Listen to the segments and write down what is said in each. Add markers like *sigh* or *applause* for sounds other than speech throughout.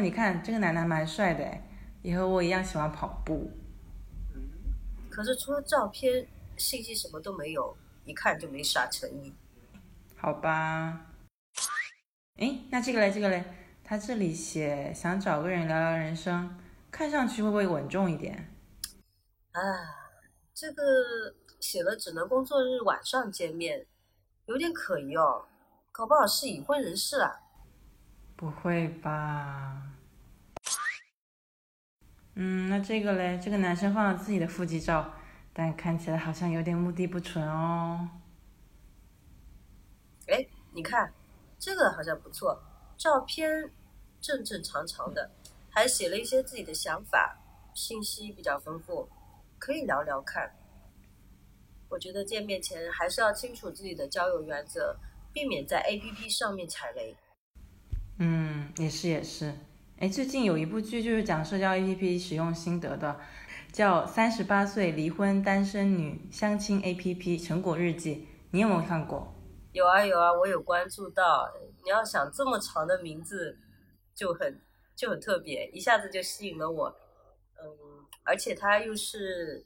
你看这个男的蛮帅的哎，也和我一样喜欢跑步。嗯，可是除了照片，信息什么都没有，一看就没啥诚意。好吧。哎，那这个嘞，这个嘞，他这里写想找个人聊聊人生，看上去会不会稳重一点？啊，这个写了只能工作日晚上见面，有点可疑哦，搞不好是已婚人士啊。不会吧？嗯，那这个嘞，这个男生放了自己的腹肌照，但看起来好像有点目的不纯哦。哎，你看。这个好像不错，照片正正常常的，还写了一些自己的想法，信息比较丰富，可以聊聊看。我觉得见面前还是要清楚自己的交友原则，避免在 A P P 上面踩雷。嗯，也是也是。哎，最近有一部剧就是讲社交 A P P 使用心得的，叫《三十八岁离婚单身女相亲 A P P 成果日记》，你有没有看过？有啊有啊，我有关注到。你要想这么长的名字，就很就很特别，一下子就吸引了我。嗯，而且他又是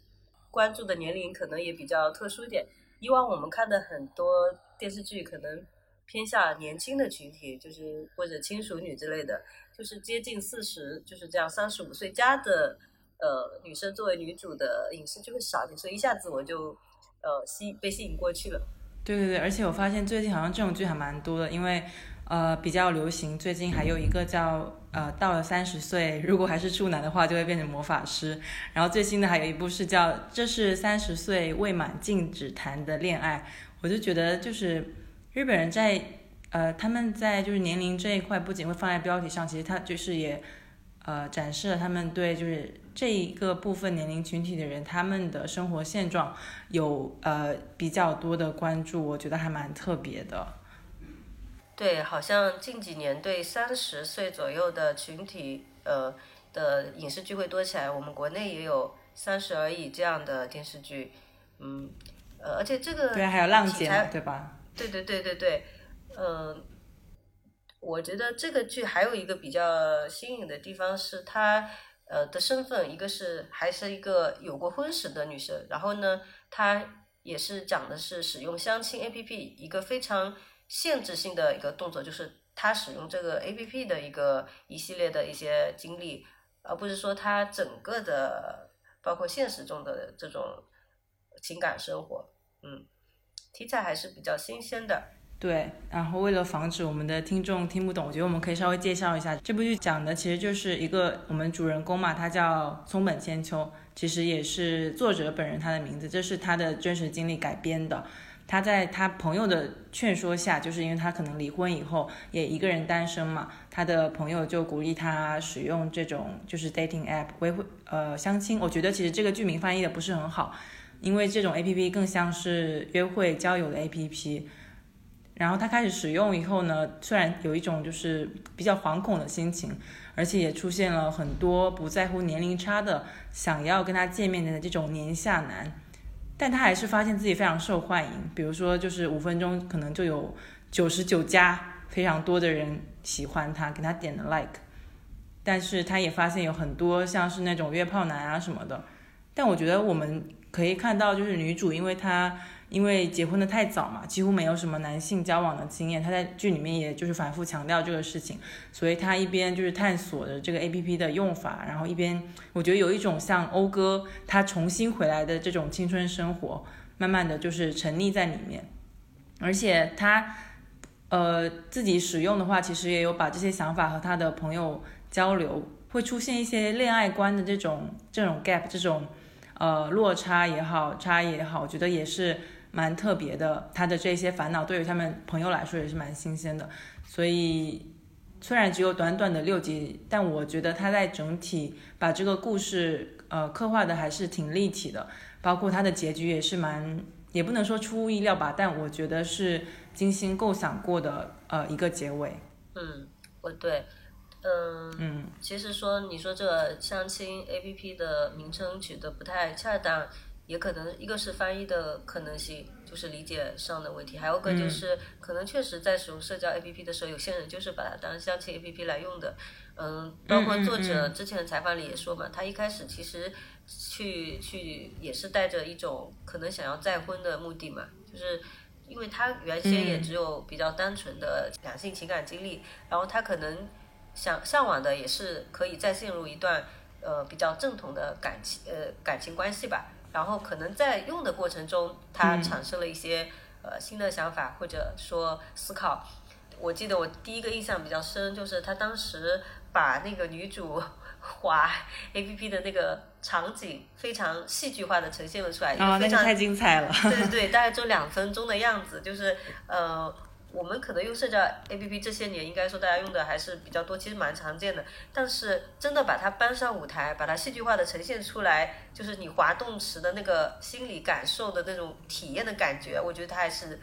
关注的年龄可能也比较特殊点。以往我们看的很多电视剧，可能偏向年轻的群体，就是或者亲属女之类的，就是接近四十，就是这样三十五岁加的呃女生作为女主的影视就会少点，所以一下子我就呃吸被吸引过去了。对对对，而且我发现最近好像这种剧还蛮多的，因为呃比较流行。最近还有一个叫呃到了三十岁，如果还是处男的话，就会变成魔法师。然后最新的还有一部是叫这是三十岁未满禁止谈的恋爱。我就觉得就是日本人在呃他们在就是年龄这一块，不仅会放在标题上，其实他就是也呃展示了他们对就是。这一个部分年龄群体的人，他们的生活现状有呃比较多的关注，我觉得还蛮特别的。对，好像近几年对三十岁左右的群体呃的影视剧会多起来，我们国内也有《三十而已》这样的电视剧，嗯，呃，而且这个对，还有浪姐，对吧？对对对对对，嗯，我觉得这个剧还有一个比较新颖的地方是她。呃的身份，一个是还是一个有过婚史的女生，然后呢，她也是讲的是使用相亲 A P P 一个非常限制性的一个动作，就是她使用这个 A P P 的一个一系列的一些经历，而不是说她整个的包括现实中的这种情感生活，嗯，题材还是比较新鲜的。对，然后为了防止我们的听众听不懂，我觉得我们可以稍微介绍一下这部剧讲的，其实就是一个我们主人公嘛，他叫松本千秋，其实也是作者本人他的名字，这是他的真实经历改编的。他在他朋友的劝说下，就是因为他可能离婚以后也一个人单身嘛，他的朋友就鼓励他使用这种就是 dating app 为呃相亲。我觉得其实这个剧名翻译的不是很好，因为这种 A P P 更像是约会交友的 A P P。然后他开始使用以后呢，虽然有一种就是比较惶恐的心情，而且也出现了很多不在乎年龄差的想要跟他见面的这种年下男，但他还是发现自己非常受欢迎。比如说，就是五分钟可能就有九十九加非常多的人喜欢他，给他点了 like。但是他也发现有很多像是那种约炮男啊什么的。但我觉得我们可以看到，就是女主，因为她。因为结婚的太早嘛，几乎没有什么男性交往的经验。他在剧里面也就是反复强调这个事情，所以他一边就是探索着这个 A P P 的用法，然后一边我觉得有一种像讴歌他重新回来的这种青春生活，慢慢的就是沉溺在里面。而且他呃自己使用的话，其实也有把这些想法和他的朋友交流，会出现一些恋爱观的这种这种 gap，这种呃落差也好，差也好，我觉得也是。蛮特别的，他的这些烦恼对于他们朋友来说也是蛮新鲜的，所以虽然只有短短的六集，但我觉得他在整体把这个故事呃刻画的还是挺立体的，包括他的结局也是蛮，也不能说出乎意料吧，但我觉得是精心构想过的呃一个结尾。嗯，我对，嗯嗯，其实说你说这个相亲 A P P 的名称取得不太恰当。也可能一个是翻译的可能性，就是理解上的问题，还有个就是可能确实在使用社交 APP 的时候，有些人就是把它当相亲 APP 来用的。嗯，包括作者之前的采访里也说嘛，他一开始其实去去也是带着一种可能想要再婚的目的嘛，就是因为他原先也只有比较单纯的两性情感经历，然后他可能想向往的也是可以再陷入一段呃比较正统的感情呃感情关系吧，然后可能在用的过程中，他产生了一些呃新的想法或者说思考。我记得我第一个印象比较深，就是他当时。把那个女主滑 A P P 的那个场景非常戏剧化的呈现了出来，啊，那个太精彩了。对对对，大概就两分钟的样子，就是呃，我们可能用社交 A P P 这些年，应该说大家用的还是比较多，其实蛮常见的。但是真的把它搬上舞台，把它戏剧化的呈现出来，就是你滑动时的那个心理感受的那种体验的感觉，我觉得它还是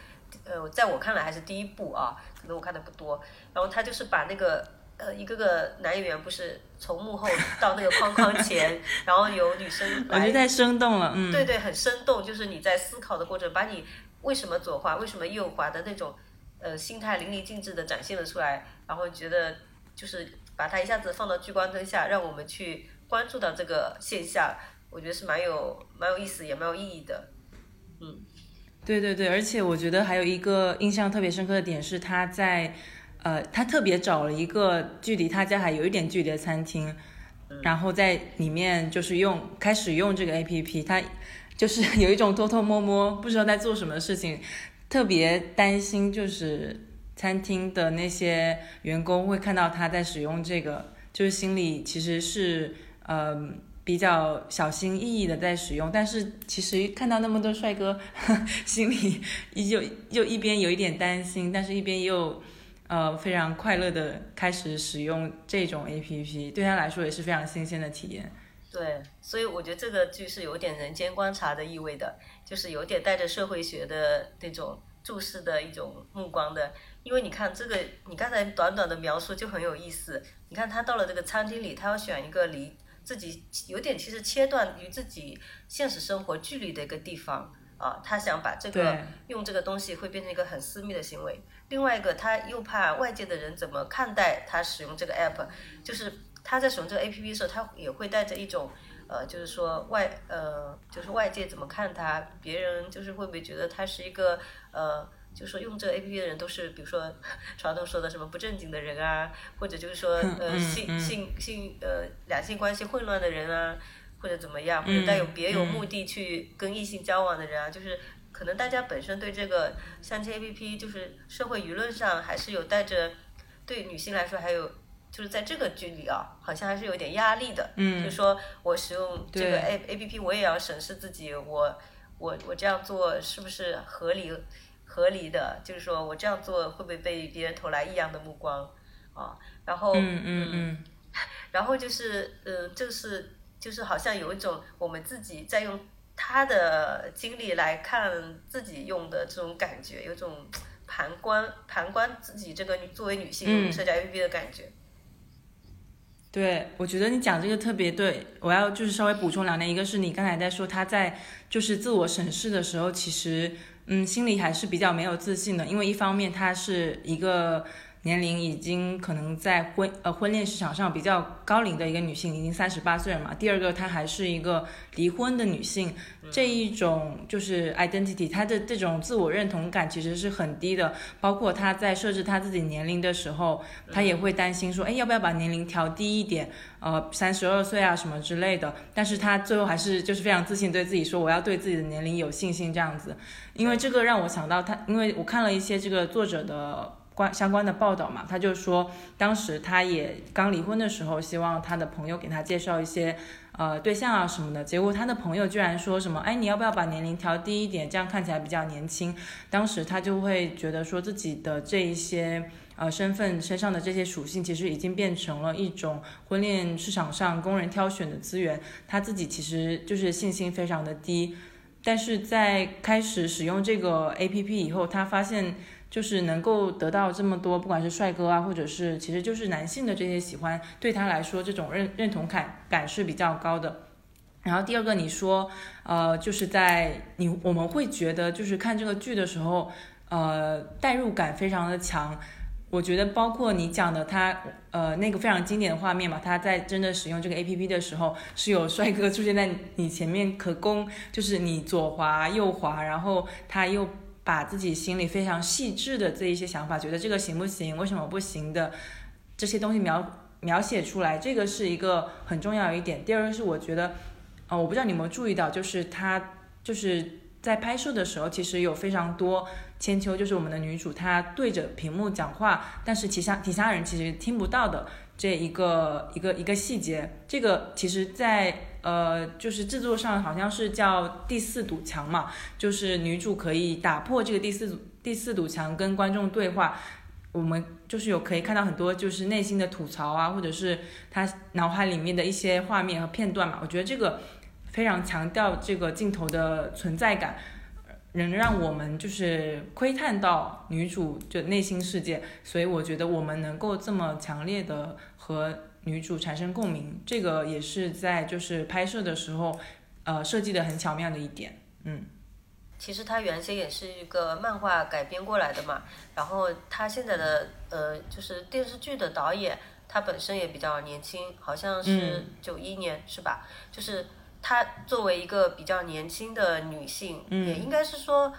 呃，在我看来还是第一步啊，可能我看的不多。然后他就是把那个。呃，一个个男演员不是从幕后到那个框框前，*laughs* 然后有女生，我觉得太生动了，嗯，对对，很生动，就是你在思考的过程，把你为什么左滑，为什么右滑的那种，呃，心态淋漓尽致的展现了出来，然后觉得就是把它一下子放到聚光灯下，让我们去关注到这个现象，我觉得是蛮有蛮有意思，也蛮有意义的，嗯，对对对，而且我觉得还有一个印象特别深刻的点是他在。呃，他特别找了一个距离他家还有一点距离的餐厅，然后在里面就是用开始用这个 A P P，他就是有一种偷偷摸摸不知道在做什么事情，特别担心就是餐厅的那些员工会看到他在使用这个，就是心里其实是呃比较小心翼翼的在使用，但是其实看到那么多帅哥，*laughs* 心里依旧又一边有一点担心，但是一边又。呃，非常快乐的开始使用这种 A P P，对他来说也是非常新鲜的体验。对，所以我觉得这个剧是有点人间观察的意味的，就是有点带着社会学的那种注视的一种目光的。因为你看这个，你刚才短短的描述就很有意思。你看他到了这个餐厅里，他要选一个离自己有点其实切断与自己现实生活距离的一个地方啊，他想把这个用这个东西会变成一个很私密的行为。另外一个，他又怕外界的人怎么看待他使用这个 app，就是他在使用这个 app 的时候，他也会带着一种，呃，就是说外，呃，就是外界怎么看他，别人就是会不会觉得他是一个，呃，就是说用这个 app 的人都是，比如说 *laughs* 传统说的什么不正经的人啊，或者就是说，呃，性性性，呃，两性关系混乱的人啊，或者怎么样，或者带有别有目的去跟异性交往的人啊，就是。可能大家本身对这个相亲 APP，就是社会舆论上还是有带着，对女性来说还有就是在这个剧里啊，好像还是有点压力的。嗯。就说我使用这个 A APP，我也要审视自己，我我我这样做是不是合理合理的？就是说我这样做会不会被别人投来异样的目光啊？然后嗯嗯嗯，*laughs* 然后就是嗯，就是就是好像有一种我们自己在用。他的经历来看自己用的这种感觉，有种旁观旁观自己这个作为女性用社交 APP 的感觉。对，我觉得你讲这个特别对，我要就是稍微补充两点，一个是你刚才在说他在就是自我审视的时候，其实嗯心里还是比较没有自信的，因为一方面他是一个。年龄已经可能在婚呃婚恋市场上比较高龄的一个女性，已经三十八岁了嘛。第二个，她还是一个离婚的女性，这一种就是 identity，她的这种自我认同感其实是很低的。包括她在设置她自己年龄的时候，她也会担心说，哎，要不要把年龄调低一点，呃，三十二岁啊什么之类的。但是她最后还是就是非常自信，对自己说，我要对自己的年龄有信心这样子。因为这个让我想到她，因为我看了一些这个作者的。关相关的报道嘛，他就说，当时他也刚离婚的时候，希望他的朋友给他介绍一些呃对象啊什么的，结果他的朋友居然说什么，哎，你要不要把年龄调低一点，这样看起来比较年轻。当时他就会觉得说自己的这一些呃身份身上的这些属性，其实已经变成了一种婚恋市场上工人挑选的资源，他自己其实就是信心非常的低。但是在开始使用这个 A P P 以后，他发现。就是能够得到这么多，不管是帅哥啊，或者是其实就是男性的这些喜欢，对他来说这种认认同感感是比较高的。然后第二个你说，呃，就是在你我们会觉得就是看这个剧的时候，呃，代入感非常的强。我觉得包括你讲的他，呃，那个非常经典的画面嘛，他在真的使用这个 A P P 的时候，是有帅哥出现在你前面可攻，就是你左滑右滑，然后他又把自己心里非常细致的这一些想法，觉得这个行不行，为什么不行的这些东西描描写出来，这个是一个很重要一点。第二个是我觉得，呃，我不知道你有没有注意到，就是他就是在拍摄的时候，其实有非常多。千秋就是我们的女主，她对着屏幕讲话，但是其他其他人其实听不到的这一个一个一个细节，这个其实，在呃就是制作上好像是叫第四堵墙嘛，就是女主可以打破这个第四堵第四堵墙跟观众对话，我们就是有可以看到很多就是内心的吐槽啊，或者是她脑海里面的一些画面和片段嘛，我觉得这个非常强调这个镜头的存在感。能让我们就是窥探到女主就内心世界，所以我觉得我们能够这么强烈的和女主产生共鸣，这个也是在就是拍摄的时候，呃设计的很巧妙的一点，嗯。其实它原先也是一个漫画改编过来的嘛，然后他现在的呃就是电视剧的导演，他本身也比较年轻，好像是九一年是吧？就是。她作为一个比较年轻的女性，也应该是说，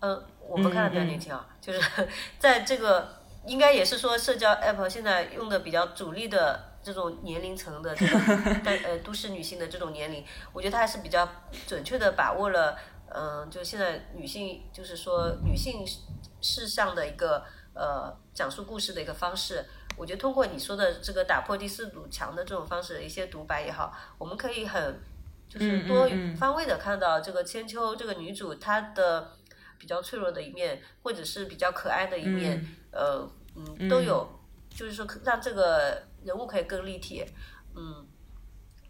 嗯，我们看的比较年轻啊，就是 *laughs* 在这个应该也是说社交 app 现在用的比较主力的这种年龄层的这种 *laughs* 呃都市女性的这种年龄，我觉得她还是比较准确的把握了，嗯，就现在女性就是说女性事项的一个呃讲述故事的一个方式。我觉得通过你说的这个打破第四堵墙的这种方式，一些独白也好，我们可以很。就是多方位的看到这个千秋这个女主她的比较脆弱的一面，或者是比较可爱的一面，呃，嗯，都有，就是说让这个人物可以更立体，嗯。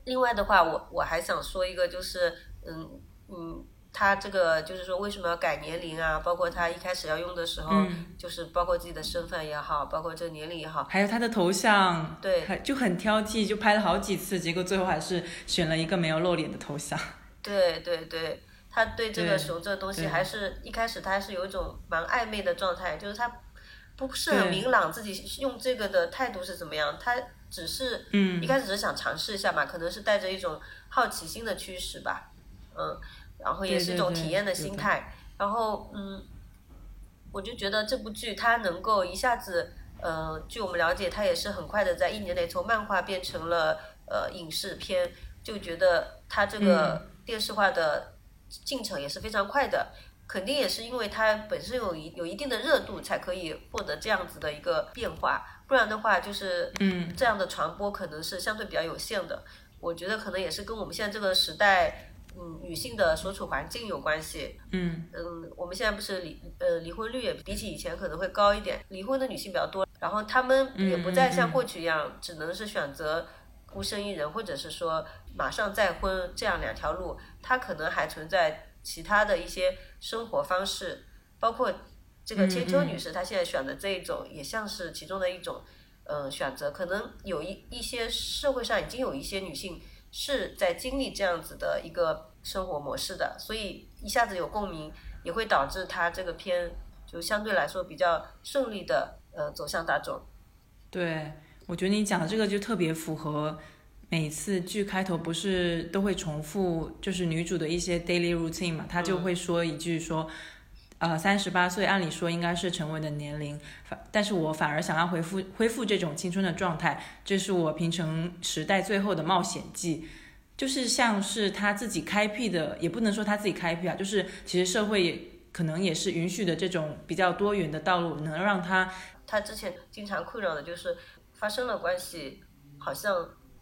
另外的话，我我还想说一个，就是嗯嗯。他这个就是说，为什么要改年龄啊？包括他一开始要用的时候，就是包括自己的身份也好，包括这个年龄也好，还有他的头像，对，就很挑剔，就拍了好几次，结果最后还是选了一个没有露脸的头像。*laughs* 对对对，他对这个熊这个东西，还是一开始他还是有一种蛮暧昧的状态，就是他不是很明朗自己用这个的态度是怎么样，他只是一开始只是想尝试一下嘛，可能是带着一种好奇心的驱使吧，嗯。然后也是一种体验的心态，然后嗯，我就觉得这部剧它能够一下子，呃，据我们了解，它也是很快的在一年内从漫画变成了呃影视片，就觉得它这个电视化的进程也是非常快的，肯定也是因为它本身有一有一定的热度，才可以获得这样子的一个变化，不然的话就是嗯这样的传播可能是相对比较有限的，我觉得可能也是跟我们现在这个时代。嗯，女性的所处环境有关系。嗯嗯，我们现在不是离呃离婚率也比起以前可能会高一点，离婚的女性比较多，然后她们也不再像过去一样，只能是选择孤身一人，或者是说马上再婚这样两条路，她可能还存在其他的一些生活方式，包括这个千秋女士她现在选的这一种，也像是其中的一种呃选择，可能有一一些社会上已经有一些女性。是在经历这样子的一个生活模式的，所以一下子有共鸣，也会导致她这个片就相对来说比较顺利的呃走向大众。对，我觉得你讲的这个就特别符合每次剧开头不是都会重复，就是女主的一些 daily routine 嘛，她就会说一句说。呃，三十八岁，按理说应该是成为的年龄，反，但是我反而想要恢复恢复这种青春的状态，这是我平成时代最后的冒险记，就是像是她自己开辟的，也不能说她自己开辟啊，就是其实社会也可能也是允许的这种比较多元的道路，能让她她之前经常困扰的就是发生了关系，好像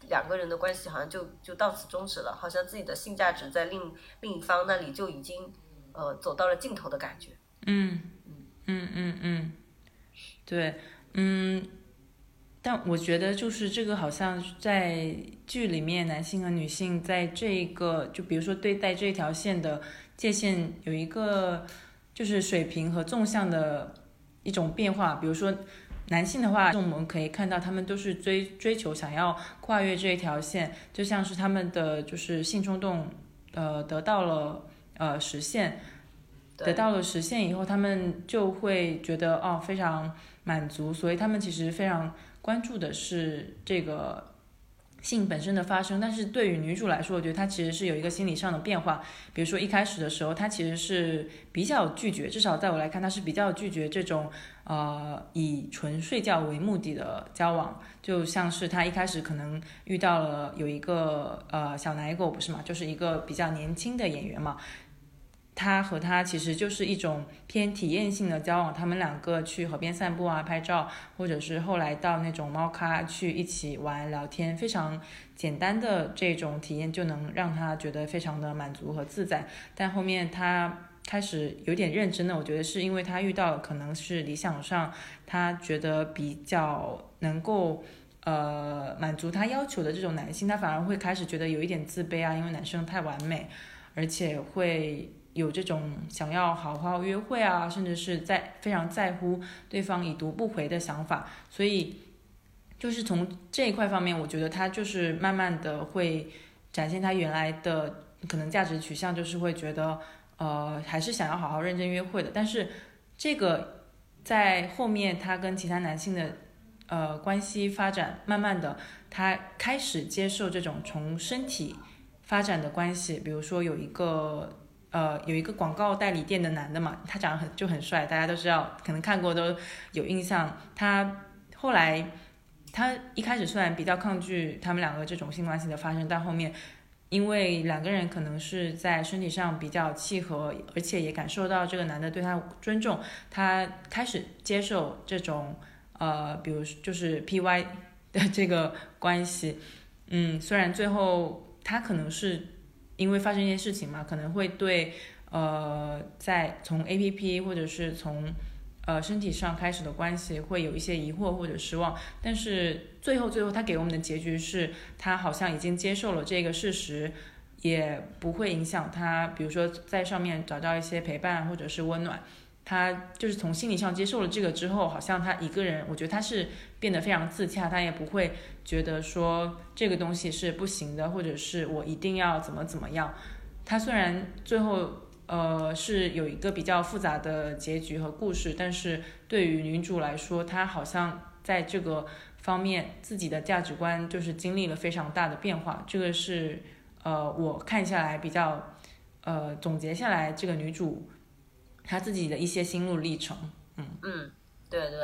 两个人的关系好像就就到此终止了，好像自己的性价值在另另一方那里就已经。呃，走到了尽头的感觉。嗯嗯嗯嗯对，嗯，但我觉得就是这个好像在剧里面，男性和女性在这个就比如说对待这条线的界限有一个就是水平和纵向的一种变化。比如说，男性的话，我们可以看到他们都是追追求想要跨越这一条线，就像是他们的就是性冲动，呃，得到了呃实现，得到了实现以后，他们就会觉得哦非常满足，所以他们其实非常关注的是这个。性本身的发生，但是对于女主来说，我觉得她其实是有一个心理上的变化。比如说一开始的时候，她其实是比较拒绝，至少在我来看，她是比较拒绝这种呃以纯睡觉为目的的交往。就像是她一开始可能遇到了有一个呃小奶狗，不是嘛，就是一个比较年轻的演员嘛。他和他其实就是一种偏体验性的交往，他们两个去河边散步啊、拍照，或者是后来到那种猫咖去一起玩聊天，非常简单的这种体验就能让他觉得非常的满足和自在。但后面他开始有点认真的，我觉得是因为他遇到可能是理想上他觉得比较能够呃满足他要求的这种男性，他反而会开始觉得有一点自卑啊，因为男生太完美，而且会。有这种想要好好约会啊，甚至是在非常在乎对方已读不回的想法，所以就是从这一块方面，我觉得他就是慢慢的会展现他原来的可能价值取向，就是会觉得呃还是想要好好认真约会的。但是这个在后面他跟其他男性的呃关系发展，慢慢的他开始接受这种从身体发展的关系，比如说有一个。呃，有一个广告代理店的男的嘛，他长得很就很帅，大家都知道，可能看过都有印象。他后来，他一开始虽然比较抗拒他们两个这种性关系的发生，但后面因为两个人可能是在身体上比较契合，而且也感受到这个男的对他尊重，他开始接受这种呃，比如就是 P Y 的这个关系。嗯，虽然最后他可能是。因为发生一些事情嘛，可能会对，呃，在从 A P P 或者是从，呃，身体上开始的关系会有一些疑惑或者失望，但是最后最后他给我们的结局是，他好像已经接受了这个事实，也不会影响他，比如说在上面找到一些陪伴或者是温暖。他就是从心理上接受了这个之后，好像他一个人，我觉得他是变得非常自洽，他也不会觉得说这个东西是不行的，或者是我一定要怎么怎么样。他虽然最后呃是有一个比较复杂的结局和故事，但是对于女主来说，她好像在这个方面自己的价值观就是经历了非常大的变化。这个是呃我看下来比较呃总结下来这个女主。她自己的一些心路历程，嗯嗯，对对，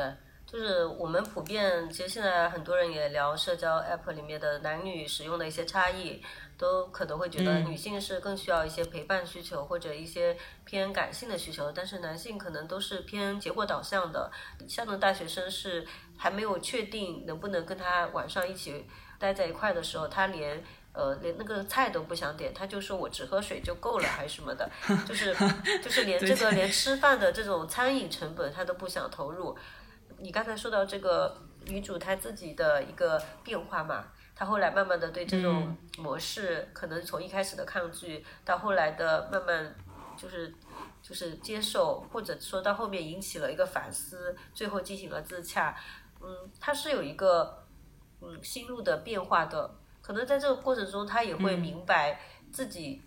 就是我们普遍，其实现在很多人也聊社交 app 里面的男女使用的一些差异，都可能会觉得女性是更需要一些陪伴需求或者一些偏感性的需求，但是男性可能都是偏结果导向的。像那大学生是还没有确定能不能跟他晚上一起待在一块的时候，他连。呃，连那个菜都不想点，他就说我只喝水就够了，还是什么的，*laughs* 就是就是连这个连吃饭的这种餐饮成本他都不想投入。你刚才说到这个女主她自己的一个变化嘛，她后来慢慢的对这种模式，可能从一开始的抗拒，到后来的慢慢就是就是接受，或者说到后面引起了一个反思，最后进行了自洽。嗯，她是有一个嗯心路的变化的。可能在这个过程中，她也会明白自己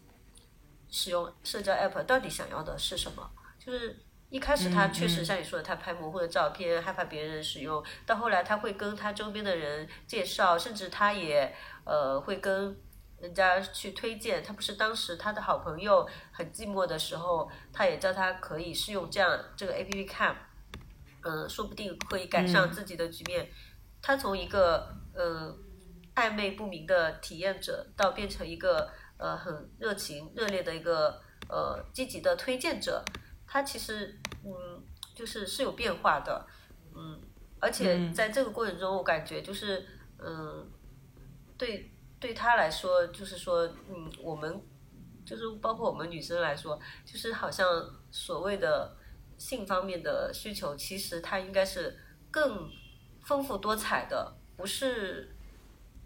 使用社交 app 到底想要的是什么。就是一开始他确实像你说的，他拍模糊的照片，害怕别人使用。到后来，他会跟他周边的人介绍，甚至他也呃会跟人家去推荐。他不是当时他的好朋友很寂寞的时候，他也叫他可以试用这样这个 app 看，嗯，说不定会改善自己的局面。他从一个嗯。暧昧不明的体验者，到变成一个呃很热情热烈的一个呃积极的推荐者，他其实嗯就是是有变化的，嗯，而且在这个过程中，我感觉就是嗯对对他来说，就是说嗯我们就是包括我们女生来说，就是好像所谓的性方面的需求，其实它应该是更丰富多彩的，不是。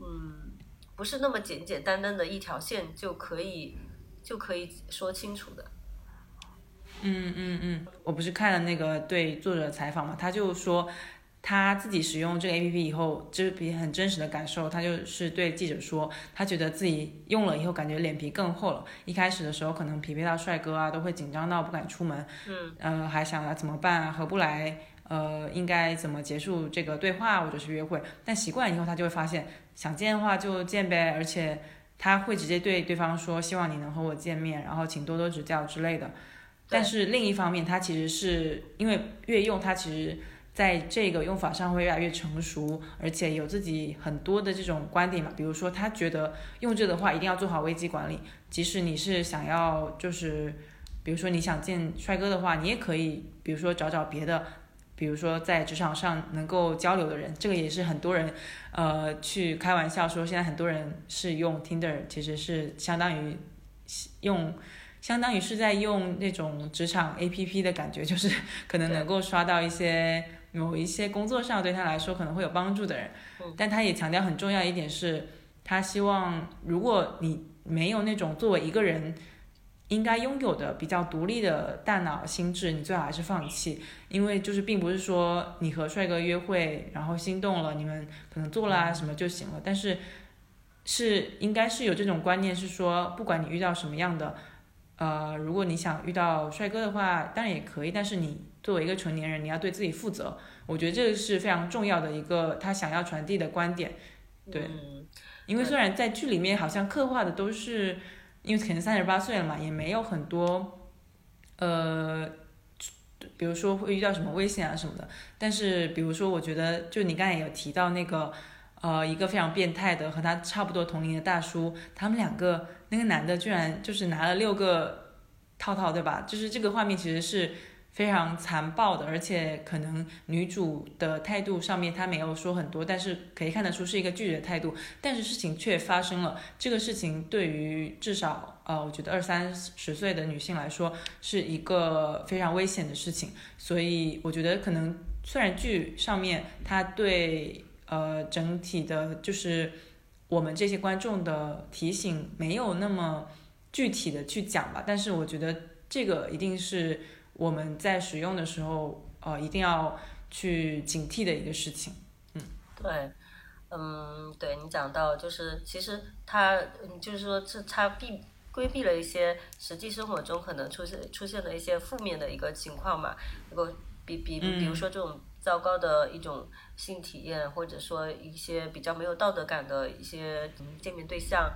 嗯，不是那么简简单单的一条线就可以就可以说清楚的。嗯嗯嗯，我不是看了那个对作者采访嘛，他就说，他自己使用这个 A P P 以后，就是比很真实的感受。他就是对记者说，他觉得自己用了以后，感觉脸皮更厚了。一开始的时候，可能匹配到帅哥啊，都会紧张到不敢出门。嗯，呃，还想着怎么办啊，合不来，呃，应该怎么结束这个对话或者是约会。但习惯以后，他就会发现，想见的话就见呗，而且他会直接对对方说，希望你能和我见面，然后请多多指教之类的。但是另一方面，他其实是因为越用，他其实。在这个用法上会越来越成熟，而且有自己很多的这种观点嘛。比如说，他觉得用这的话一定要做好危机管理，即使你是想要就是，比如说你想见帅哥的话，你也可以，比如说找找别的，比如说在职场上能够交流的人。这个也是很多人，呃，去开玩笑说，现在很多人是用 Tinder，其实是相当于用，相当于是在用那种职场 APP 的感觉，就是可能能够刷到一些。某一些工作上对他来说可能会有帮助的人，但他也强调很重要一点是，他希望如果你没有那种作为一个人应该拥有的比较独立的大脑心智，你最好还是放弃，因为就是并不是说你和帅哥约会然后心动了，你们可能做了啊什么就行了，但是是应该是有这种观念，是说不管你遇到什么样的，呃，如果你想遇到帅哥的话，当然也可以，但是你。作为一个成年人，你要对自己负责，我觉得这个是非常重要的一个他想要传递的观点。对，因为虽然在剧里面好像刻画的都是，因为可能三十八岁了嘛，也没有很多，呃，比如说会遇到什么危险啊什么的。但是，比如说，我觉得就你刚才有提到那个，呃，一个非常变态的和他差不多同龄的大叔，他们两个那个男的居然就是拿了六个套套，对吧？就是这个画面其实是。非常残暴的，而且可能女主的态度上面她没有说很多，但是可以看得出是一个拒绝态度。但是事情却发生了，这个事情对于至少呃，我觉得二三十岁的女性来说是一个非常危险的事情。所以我觉得可能虽然剧上面它对呃整体的，就是我们这些观众的提醒没有那么具体的去讲吧，但是我觉得这个一定是。我们在使用的时候，呃，一定要去警惕的一个事情。嗯，对，嗯，对你讲到，就是其实它，就是说，是它避规避了一些实际生活中可能出现出现的一些负面的一个情况嘛。如果比比比如说这种糟糕的一种性体验，或者说一些比较没有道德感的一些见面对象，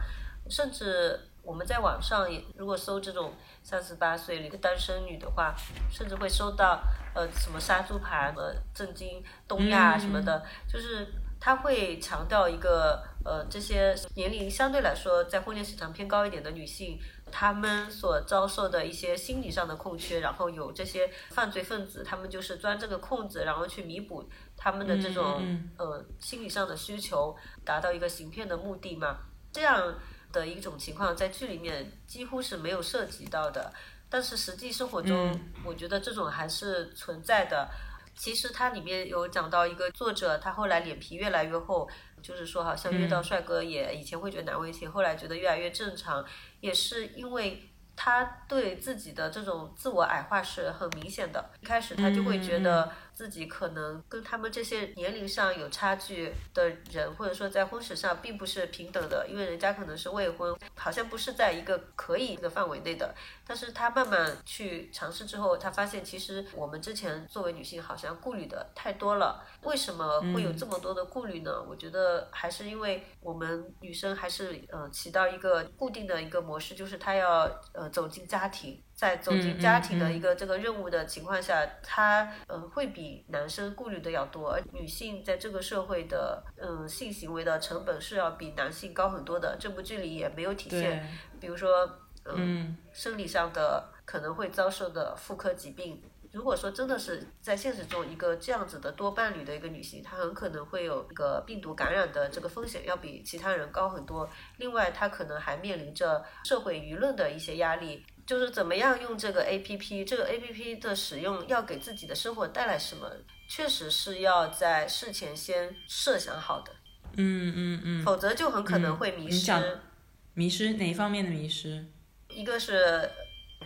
甚至我们在网上也如果搜这种。三十八岁一个单身女的话，甚至会搜到呃什么杀猪盘、什么震惊东亚什么的，就是他会强调一个呃这些年龄相对来说在婚恋市场偏高一点的女性，她们所遭受的一些心理上的空缺，然后有这些犯罪分子，他们就是钻这个空子，然后去弥补他们的这种呃心理上的需求，达到一个行骗的目的嘛，这样。的一种情况，在剧里面几乎是没有涉及到的，但是实际生活中，我觉得这种还是存在的。其实它里面有讲到一个作者，他后来脸皮越来越厚，就是说好像遇到帅哥也以前会觉得难为情，后来觉得越来越正常，也是因为他对自己的这种自我矮化是很明显的。一开始他就会觉得。自己可能跟他们这些年龄上有差距的人，或者说在婚史上并不是平等的，因为人家可能是未婚，好像不是在一个可以的范围内的。但是他慢慢去尝试之后，他发现其实我们之前作为女性好像顾虑的太多了。为什么会有这么多的顾虑呢？我觉得还是因为我们女生还是呃起到一个固定的一个模式，就是她要呃走进家庭。在走进家庭的一个这个任务的情况下，她呃会比男生顾虑的要多，而女性在这个社会的嗯性行为的成本是要比男性高很多的。这部剧里也没有体现，比如说嗯生理上的可能会遭受的妇科疾病。如果说真的是在现实中一个这样子的多伴侣的一个女性，她很可能会有一个病毒感染的这个风险要比其他人高很多。另外，她可能还面临着社会舆论的一些压力。就是怎么样用这个 A P P，这个 A P P 的使用要给自己的生活带来什么，确实是要在事前先设想好的。嗯嗯嗯。否则就很可能会迷失。迷失哪一方面的迷失？一个是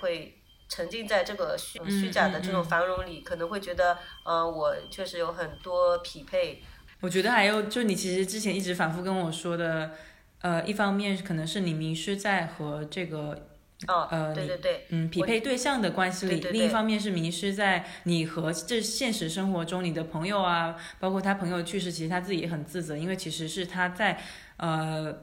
会沉浸在这个虚虚假的这种繁荣里，可能会觉得，呃，我确实有很多匹配。我觉得还有，就你其实之前一直反复跟我说的，呃，一方面可能是你迷失在和这个。哦，呃，对对对，嗯，匹配对象的关系里，另一方面是迷失在你和这现实生活中你的朋友啊，包括他朋友去世，其实他自己也很自责，因为其实是他在，呃，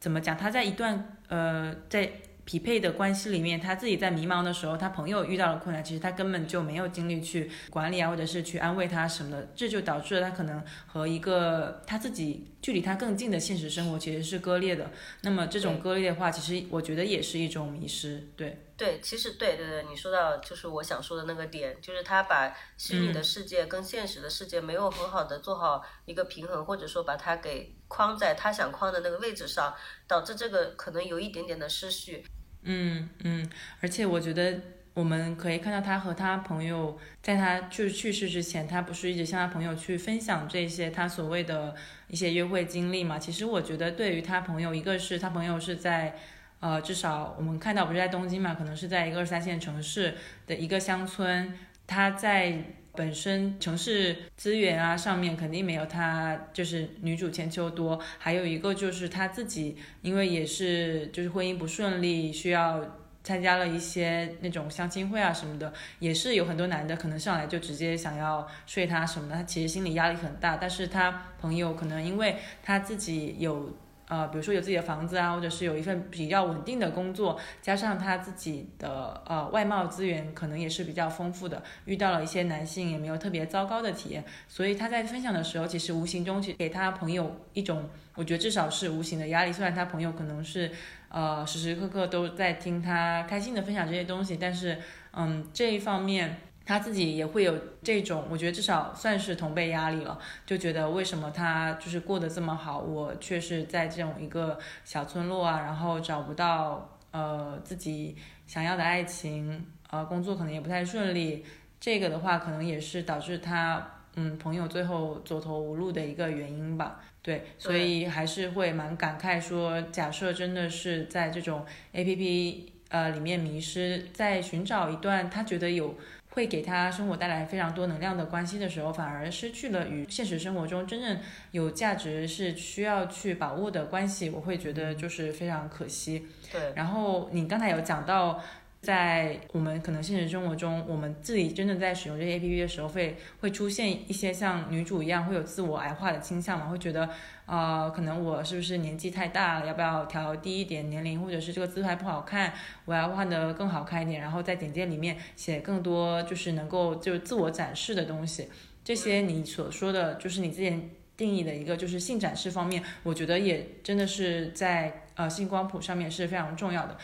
怎么讲，他在一段呃在。匹配的关系里面，他自己在迷茫的时候，他朋友遇到了困难，其实他根本就没有精力去管理啊，或者是去安慰他什么的，这就导致了他可能和一个他自己距离他更近的现实生活其实是割裂的。那么这种割裂的话，其实我觉得也是一种迷失，对。对，其实对对对，你说到就是我想说的那个点，就是他把虚拟的世界跟现实的世界没有很好的做好一个平衡，或者说把它给框在他想框的那个位置上，导致这个可能有一点点的失序。嗯嗯，而且我觉得我们可以看到他和他朋友在他就是去世之前，他不是一直向他朋友去分享这些他所谓的一些约会经历嘛？其实我觉得对于他朋友，一个是他朋友是在。呃，至少我们看到不是在东京嘛，可能是在一个二三线城市的一个乡村，他在本身城市资源啊上面肯定没有它就是女主千秋多。还有一个就是他自己，因为也是就是婚姻不顺利，需要参加了一些那种相亲会啊什么的，也是有很多男的可能上来就直接想要睡她什么的，他其实心理压力很大。但是他朋友可能因为他自己有。呃，比如说有自己的房子啊，或者是有一份比较稳定的工作，加上他自己的呃外貌资源可能也是比较丰富的，遇到了一些男性也没有特别糟糕的体验，所以他在分享的时候，其实无形中去给他朋友一种，我觉得至少是无形的压力。虽然他朋友可能是呃时时刻刻都在听他开心的分享这些东西，但是嗯这一方面。他自己也会有这种，我觉得至少算是同辈压力了，就觉得为什么他就是过得这么好，我却是在这种一个小村落啊，然后找不到呃自己想要的爱情，呃工作可能也不太顺利，这个的话可能也是导致他嗯朋友最后走投无路的一个原因吧。对，所以还是会蛮感慨说，假设真的是在这种 A P P 呃里面迷失，在寻找一段他觉得有。会给他生活带来非常多能量的关系的时候，反而失去了与现实生活中真正有价值是需要去把握的关系，我会觉得就是非常可惜。对，然后你刚才有讲到。在我们可能现实生活中，我们自己真的在使用这些 APP 的时候，会会出现一些像女主一样会有自我矮化的倾向嘛？会觉得，呃，可能我是不是年纪太大了？要不要调低一点年龄？或者是这个姿态不好看，我要换得更好看一点？然后在简介里面写更多就是能够就自我展示的东西。这些你所说的就是你之前定义的一个就是性展示方面，我觉得也真的是在呃性光谱上面是非常重要的。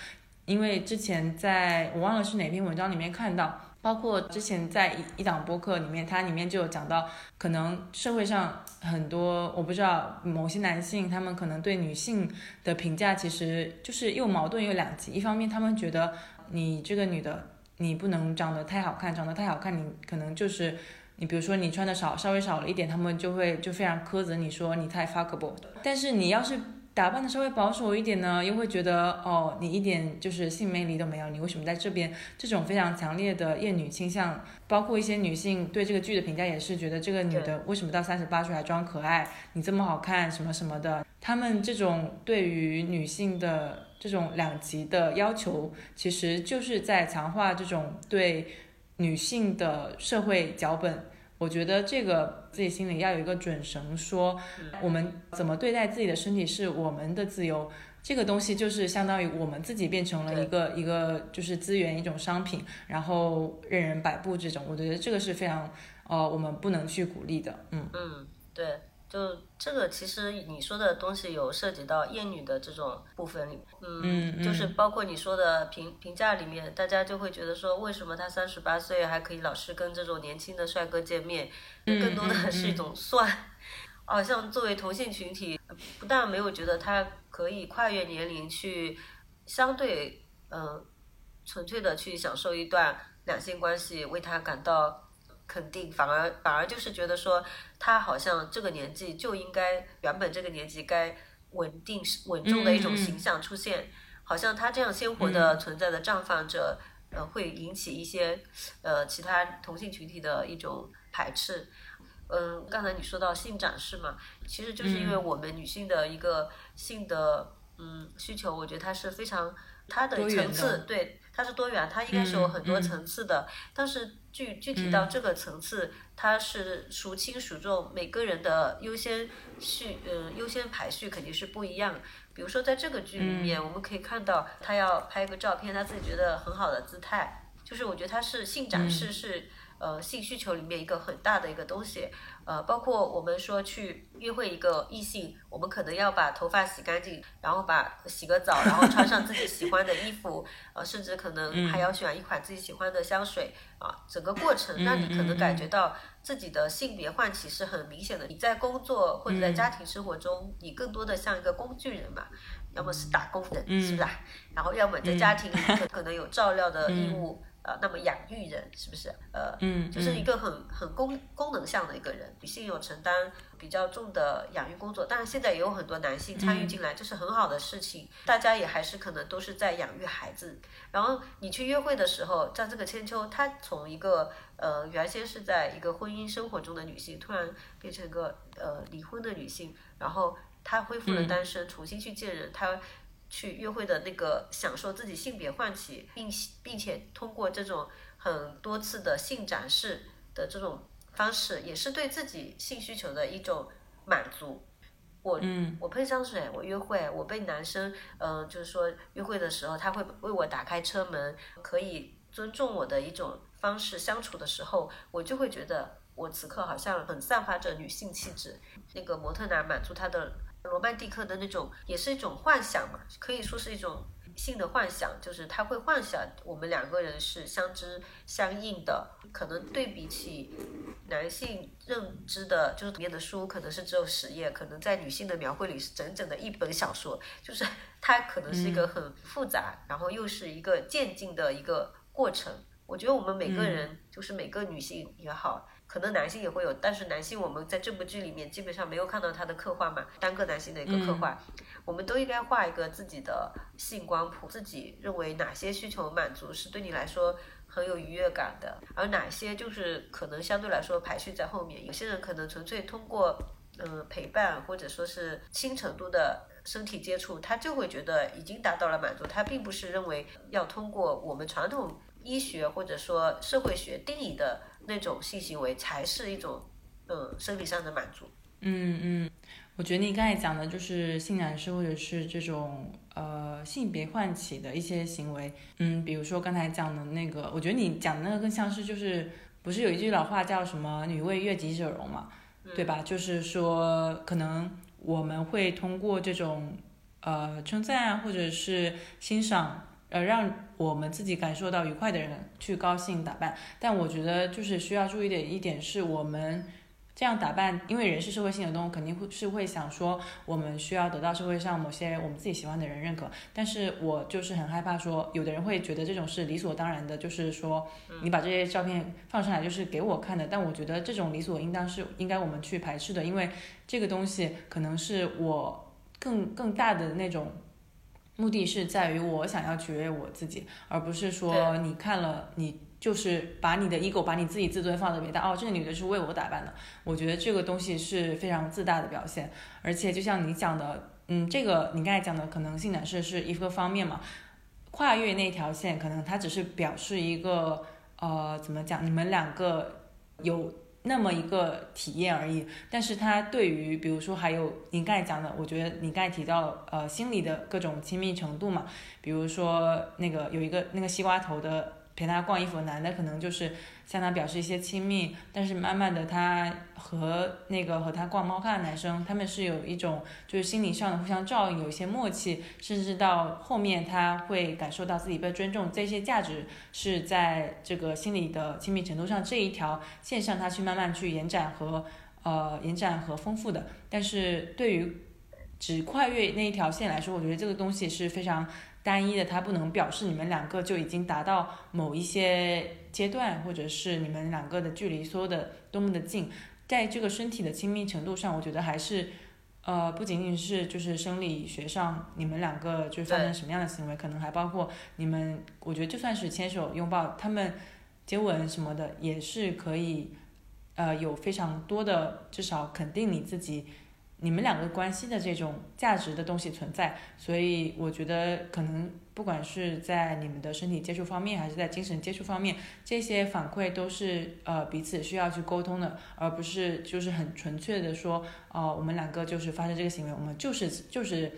因为之前在我忘了是哪篇文章里面看到，包括之前在一一档播客里面，它里面就有讲到，可能社会上很多我不知道某些男性，他们可能对女性的评价其实就是又矛盾又两极。一方面，他们觉得你这个女的，你不能长得太好看，长得太好看，你可能就是你比如说你穿的少稍微少了一点，他们就会就非常苛责你说你太 fuckable。但是你要是打扮的稍微保守一点呢，又会觉得哦，你一点就是性魅力都没有，你为什么在这边？这种非常强烈的厌女倾向，包括一些女性对这个剧的评价也是觉得这个女的为什么到三十八岁还装可爱？你这么好看什么什么的，他们这种对于女性的这种两极的要求，其实就是在强化这种对女性的社会脚本。我觉得这个自己心里要有一个准绳，说我们怎么对待自己的身体是我们的自由，这个东西就是相当于我们自己变成了一个一个就是资源一种商品，然后任人摆布这种，我觉得这个是非常呃我们不能去鼓励的，嗯。嗯对。就这个，其实你说的东西有涉及到厌女的这种部分里，嗯，就是包括你说的评评价里面，大家就会觉得说，为什么他三十八岁还可以老是跟这种年轻的帅哥见面？更多的是一种算，好像作为同性群体，不但没有觉得他可以跨越年龄去相对嗯纯粹的去享受一段两性关系，为他感到。肯定，反而反而就是觉得说，他好像这个年纪就应该原本这个年纪该稳定稳重的一种形象出现，好像他这样鲜活的存在的绽放着，呃，会引起一些呃其他同性群体的一种排斥。嗯，刚才你说到性展示嘛，其实就是因为我们女性的一个性的嗯需求，我觉得它是非常它的。层次对它是多元，它应该是有很多层次的。但是具具体到这个层次，它是孰轻孰重，每个人的优先序嗯优先排序肯定是不一样。比如说在这个剧里面，我们可以看到他要拍一个照片，他自己觉得很好的姿态，就是我觉得他是性展示是。呃，性需求里面一个很大的一个东西，呃，包括我们说去约会一个异性，我们可能要把头发洗干净，然后把洗个澡，然后穿上自己喜欢的衣服，呃，甚至可能还要选一款自己喜欢的香水，啊，整个过程让你可能感觉到自己的性别唤起是很明显的。你在工作或者在家庭生活中，你更多的像一个工具人嘛，要么是打工的，是不是？然后要么在家庭里可可能有照料的义务。呃，那么养育人是不是？呃，嗯，就是一个很很功功能向的一个人，女性有承担比较重的养育工作，当然现在也有很多男性参与进来，这是很好的事情。大家也还是可能都是在养育孩子。然后你去约会的时候，像这个千秋，她从一个呃原先是在一个婚姻生活中的女性，突然变成一个呃离婚的女性，然后她恢复了单身，重新去见人，她。去约会的那个享受自己性别唤起，并并且通过这种很多次的性展示的这种方式，也是对自己性需求的一种满足。我我喷香水，我约会，我被男生嗯，就是说约会的时候，他会为我打开车门，可以尊重我的一种方式相处的时候，我就会觉得我此刻好像很散发着女性气质。那个模特男满足他的。罗曼蒂克的那种也是一种幻想嘛，可以说是一种性的幻想，就是他会幻想我们两个人是相知相应的。可能对比起男性认知的，就是里面的书可能是只有十页，可能在女性的描绘里是整整的一本小说，就是它可能是一个很复杂，然后又是一个渐进的一个过程。我觉得我们每个人，就是每个女性也好。可能男性也会有，但是男性我们在这部剧里面基本上没有看到他的刻画嘛，单个男性的一个刻画，我们都应该画一个自己的性光谱，自己认为哪些需求满足是对你来说很有愉悦感的，而哪些就是可能相对来说排序在后面。有些人可能纯粹通过嗯陪伴或者说是轻程度的身体接触，他就会觉得已经达到了满足，他并不是认为要通过我们传统医学或者说社会学定义的。那种性行为才是一种，呃，生理上的满足。嗯嗯，我觉得你刚才讲的就是性展示或者是这种呃性别唤起的一些行为。嗯，比如说刚才讲的那个，我觉得你讲的那个更像是就是不是有一句老话叫什么“女为悦己者容”嘛，对吧？就是说可能我们会通过这种呃称赞或者是欣赏。呃，让我们自己感受到愉快的人去高兴打扮，但我觉得就是需要注意的一点是，我们这样打扮，因为人是社会性的动物，肯定会是会想说，我们需要得到社会上某些我们自己喜欢的人认可。但是我就是很害怕说，有的人会觉得这种是理所当然的，就是说你把这些照片放上来就是给我看的。但我觉得这种理所应当是应该我们去排斥的，因为这个东西可能是我更更大的那种。目的是在于我想要取悦我自己，而不是说你看了你就是把你的 ego 把你自己自尊放的特别大哦，这个女的是为我打扮的，我觉得这个东西是非常自大的表现。而且就像你讲的，嗯，这个你刚才讲的可能性展示是一个方面嘛，跨越那条线可能它只是表示一个呃怎么讲，你们两个有。那么一个体验而已，但是它对于，比如说还有你刚才讲的，我觉得你刚才提到呃心理的各种亲密程度嘛，比如说那个有一个那个西瓜头的。陪他逛衣服的男的可能就是向他表示一些亲密，但是慢慢的他和那个和他逛猫咖的男生，他们是有一种就是心理上的互相照应，有一些默契，甚至到后面他会感受到自己被尊重，这些价值是在这个心理的亲密程度上这一条线上，他去慢慢去延展和呃延展和丰富的。但是对于只跨越那一条线来说，我觉得这个东西是非常。单一的，它不能表示你们两个就已经达到某一些阶段，或者是你们两个的距离缩的多么的近，在这个身体的亲密程度上，我觉得还是呃，不仅仅是就是生理学上你们两个就发生什么样的行为，可能还包括你们，我觉得就算是牵手、拥抱，他们接吻什么的，也是可以，呃，有非常多的至少肯定你自己。你们两个关系的这种价值的东西存在，所以我觉得可能不管是在你们的身体接触方面，还是在精神接触方面，这些反馈都是呃彼此需要去沟通的，而不是就是很纯粹的说，哦，我们两个就是发生这个行为，我们就是就是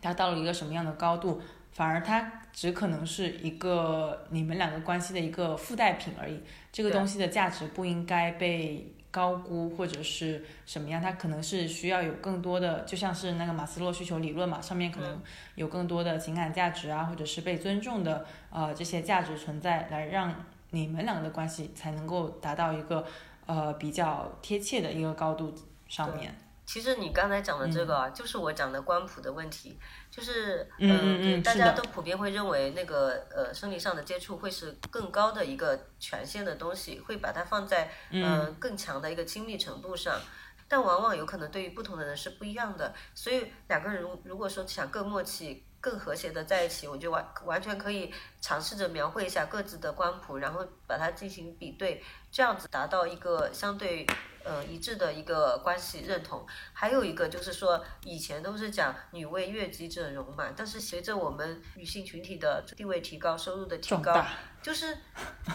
达到了一个什么样的高度，反而它只可能是一个你们两个关系的一个附带品而已，这个东西的价值不应该被。高估或者是什么样，它可能是需要有更多的，就像是那个马斯洛需求理论嘛，上面可能有更多的情感价值啊，或者是被尊重的呃这些价值存在，来让你们两个的关系才能够达到一个呃比较贴切的一个高度上面。其实你刚才讲的这个啊，就是我讲的光谱的问题，就是嗯，大家都普遍会认为那个呃生理上的接触会是更高的一个权限的东西，会把它放在嗯。更强的一个亲密程度上，但往往有可能对于不同的人是不一样的，所以两个人如果说想更默契、更和谐的在一起，我就完完全可以尝试着描绘一下各自的光谱，然后把它进行比对，这样子达到一个相对。呃，一致的一个关系认同，还有一个就是说，以前都是讲女为悦己者容嘛，但是随着我们女性群体的地位提高，收入的提高，就是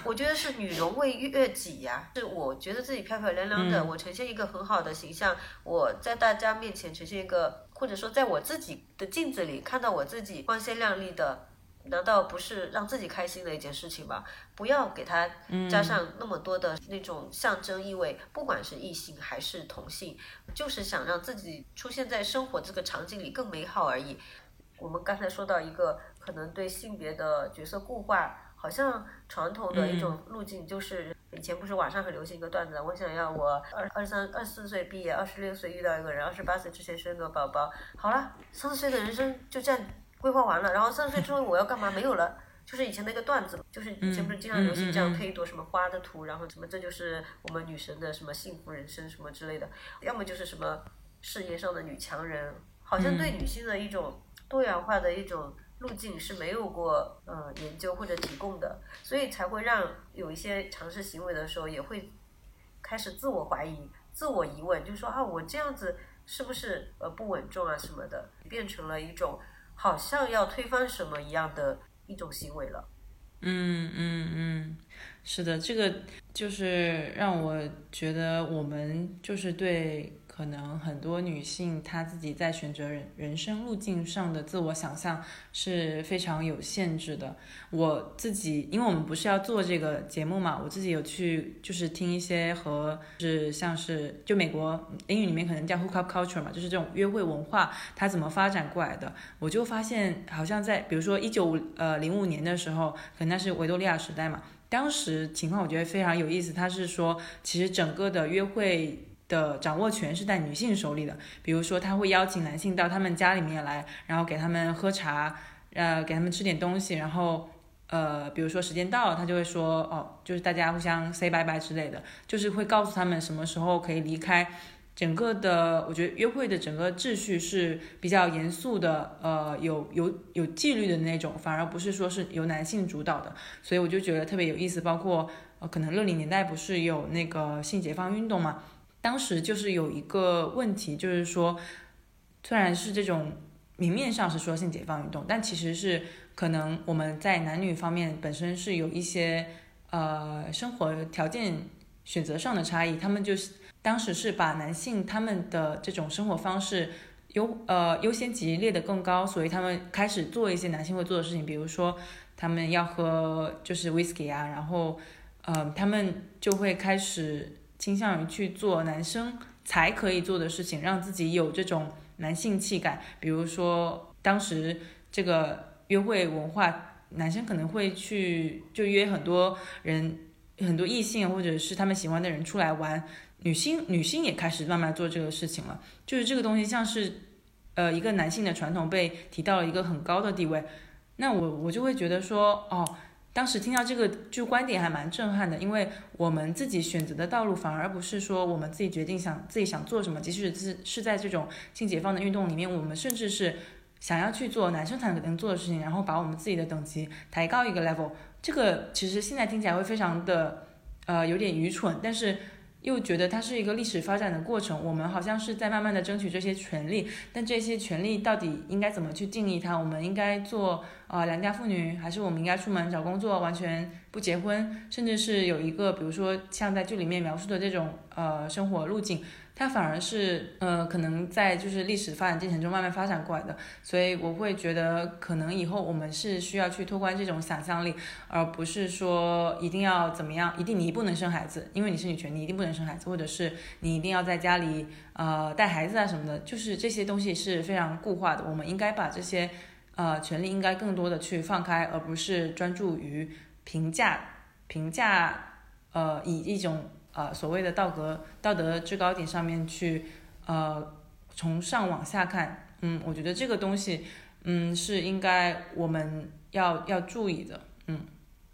我觉得是女容为悦己呀，是我觉得自己漂漂亮亮的，我呈现一个很好的形象，我在大家面前呈现一个，或者说在我自己的镜子里看到我自己光鲜亮丽的。难道不是让自己开心的一件事情吗？不要给他加上那么多的那种象征意味，不管是异性还是同性，就是想让自己出现在生活这个场景里更美好而已。我们刚才说到一个可能对性别的角色固化，好像传统的一种路径就是以前不是网上很流行一个段子，我想要我二二三二四岁毕业，二十六岁遇到一个人，二十八岁之前生个宝宝，好了，三十岁的人生就这样。规划完了，然后三十岁之后我要干嘛？没有了，就是以前那个段子，就是以前不是经常流行这样配一朵什么花的图，然后什么这就是我们女神的什么幸福人生什么之类的，要么就是什么事业上的女强人，好像对女性的一种多元化的一种路径是没有过呃研究或者提供的，所以才会让有一些尝试行为的时候也会开始自我怀疑、自我疑问，就说啊我这样子是不是呃不稳重啊什么的，变成了一种。好像要推翻什么一样的一种行为了。嗯嗯嗯，是的，这个就是让我觉得我们就是对。可能很多女性她自己在选择人人生路径上的自我想象是非常有限制的。我自己，因为我们不是要做这个节目嘛，我自己有去就是听一些和是像是就美国英语里面可能叫 hook up culture 嘛，就是这种约会文化它怎么发展过来的。我就发现好像在比如说一九五呃零五年的时候，可能那是维多利亚时代嘛，当时情况我觉得非常有意思。他是说其实整个的约会。的掌握权是在女性手里的，比如说他会邀请男性到他们家里面来，然后给他们喝茶，呃，给他们吃点东西，然后，呃，比如说时间到了，他就会说，哦，就是大家互相 say 拜拜之类的，就是会告诉他们什么时候可以离开。整个的，我觉得约会的整个秩序是比较严肃的，呃，有有有纪律的那种，反而不是说是由男性主导的，所以我就觉得特别有意思。包括呃，可能六零年代不是有那个性解放运动嘛？当时就是有一个问题，就是说，虽然是这种明面上是说性解放运动，但其实是可能我们在男女方面本身是有一些呃生活条件选择上的差异。他们就是当时是把男性他们的这种生活方式优呃优先级列得更高，所以他们开始做一些男性会做的事情，比如说他们要喝就是 whisky 啊，然后呃他们就会开始。倾向于去做男生才可以做的事情，让自己有这种男性气概。比如说，当时这个约会文化，男生可能会去就约很多人、很多异性或者是他们喜欢的人出来玩。女性女性也开始慢慢做这个事情了，就是这个东西像是呃一个男性的传统被提到了一个很高的地位。那我我就会觉得说，哦。当时听到这个就观点还蛮震撼的，因为我们自己选择的道路反而不是说我们自己决定想自己想做什么，即使是是在这种性解放的运动里面，我们甚至是想要去做男生才能做的事情，然后把我们自己的等级抬高一个 level。这个其实现在听起来会非常的呃有点愚蠢，但是。又觉得它是一个历史发展的过程，我们好像是在慢慢的争取这些权利，但这些权利到底应该怎么去定义它？我们应该做呃良家妇女，还是我们应该出门找工作，完全不结婚，甚至是有一个比如说像在剧里面描述的这种呃生活路径？它反而是，呃，可能在就是历史发展进程中慢慢发展过来的，所以我会觉得，可能以后我们是需要去拓宽这种想象力，而不是说一定要怎么样，一定你不能生孩子，因为你是女权，你一定不能生孩子，或者是你一定要在家里呃带孩子啊什么的，就是这些东西是非常固化的。我们应该把这些呃权利应该更多的去放开，而不是专注于评价评价，呃，以一种。呃，所谓的道德道德制高点上面去，呃，从上往下看，嗯，我觉得这个东西，嗯，是应该我们要要注意的，嗯。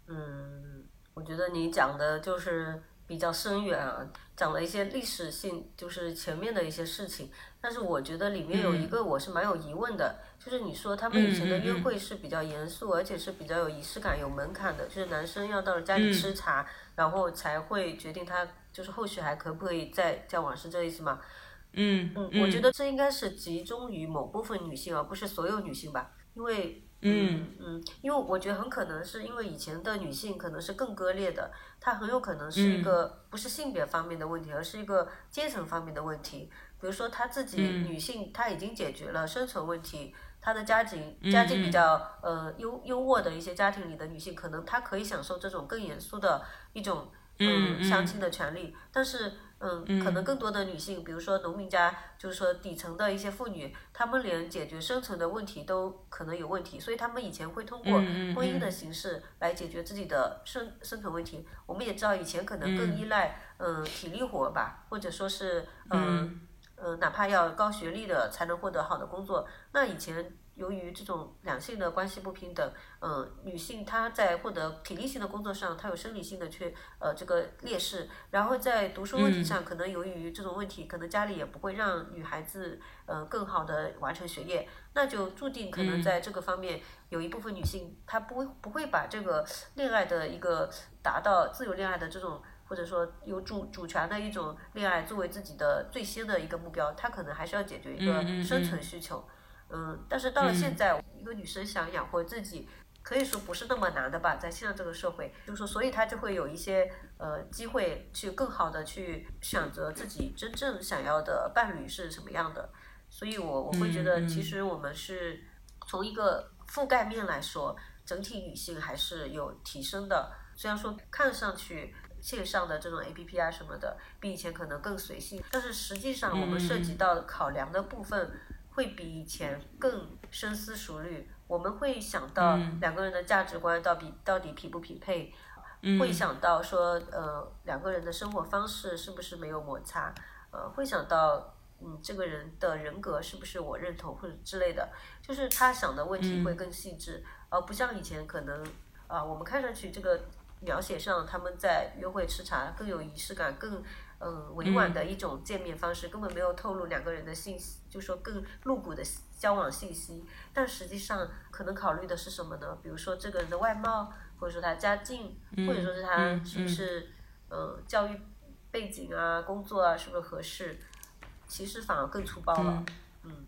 嗯，我觉得你讲的就是比较深远啊，讲了一些历史性，就是前面的一些事情。但是我觉得里面有一个我是蛮有疑问的，就是你说他们以前的约会是比较严肃，而且是比较有仪式感、有门槛的，就是男生要到了家里吃茶。然后才会决定他就是后续还可不可以再交往，是这意思吗？嗯嗯，我觉得这应该是集中于某部分女性，而不是所有女性吧。因为嗯嗯，因为我觉得很可能是因为以前的女性可能是更割裂的，她很有可能是一个不是性别方面的问题，而是一个阶层方面的问题。比如说她自己女性，她已经解决了生存问题。她的家境家境比较呃优优渥的一些家庭里的女性，可能她可以享受这种更严肃的一种嗯相亲的权利，但是嗯可能更多的女性，比如说农民家，就是说底层的一些妇女，她们连解决生存的问题都可能有问题，所以她们以前会通过婚姻的形式来解决自己的生生存问题。我们也知道以前可能更依赖嗯体力活吧，或者说是嗯。呃，哪怕要高学历的才能获得好的工作，那以前由于这种两性的关系不平等，嗯，女性她在获得体力性的工作上，她有生理性的缺呃这个劣势，然后在读书问题上，可能由于这种问题，可能家里也不会让女孩子呃更好的完成学业，那就注定可能在这个方面有一部分女性她不不会把这个恋爱的一个达到自由恋爱的这种。或者说有主主权的一种恋爱作为自己的最先的一个目标，他可能还是要解决一个生存需求。嗯，但是到了现在，一个女生想养活自己，可以说不是那么难的吧？在现在这个社会，就是说，所以她就会有一些呃机会去更好的去选择自己真正想要的伴侣是什么样的。所以我我会觉得，其实我们是从一个覆盖面来说，整体女性还是有提升的。虽然说看上去。线上的这种 A P P 啊什么的，比以前可能更随性，但是实际上我们涉及到考量的部分会比以前更深思熟虑。我们会想到两个人的价值观到底到底匹不匹配，会想到说呃两个人的生活方式是不是没有摩擦，呃会想到嗯这个人的人格是不是我认同或者之类的，就是他想的问题会更细致，而不像以前可能啊我们看上去这个。描写上他们在约会吃茶更有仪式感，更嗯委婉的一种见面方式，根本没有透露两个人的信息，就说更露骨的交往信息。但实际上可能考虑的是什么呢？比如说这个人的外貌，或者说他家境，或者说是他是不是嗯教育背景啊、工作啊是不是合适？其实反而更粗暴了。嗯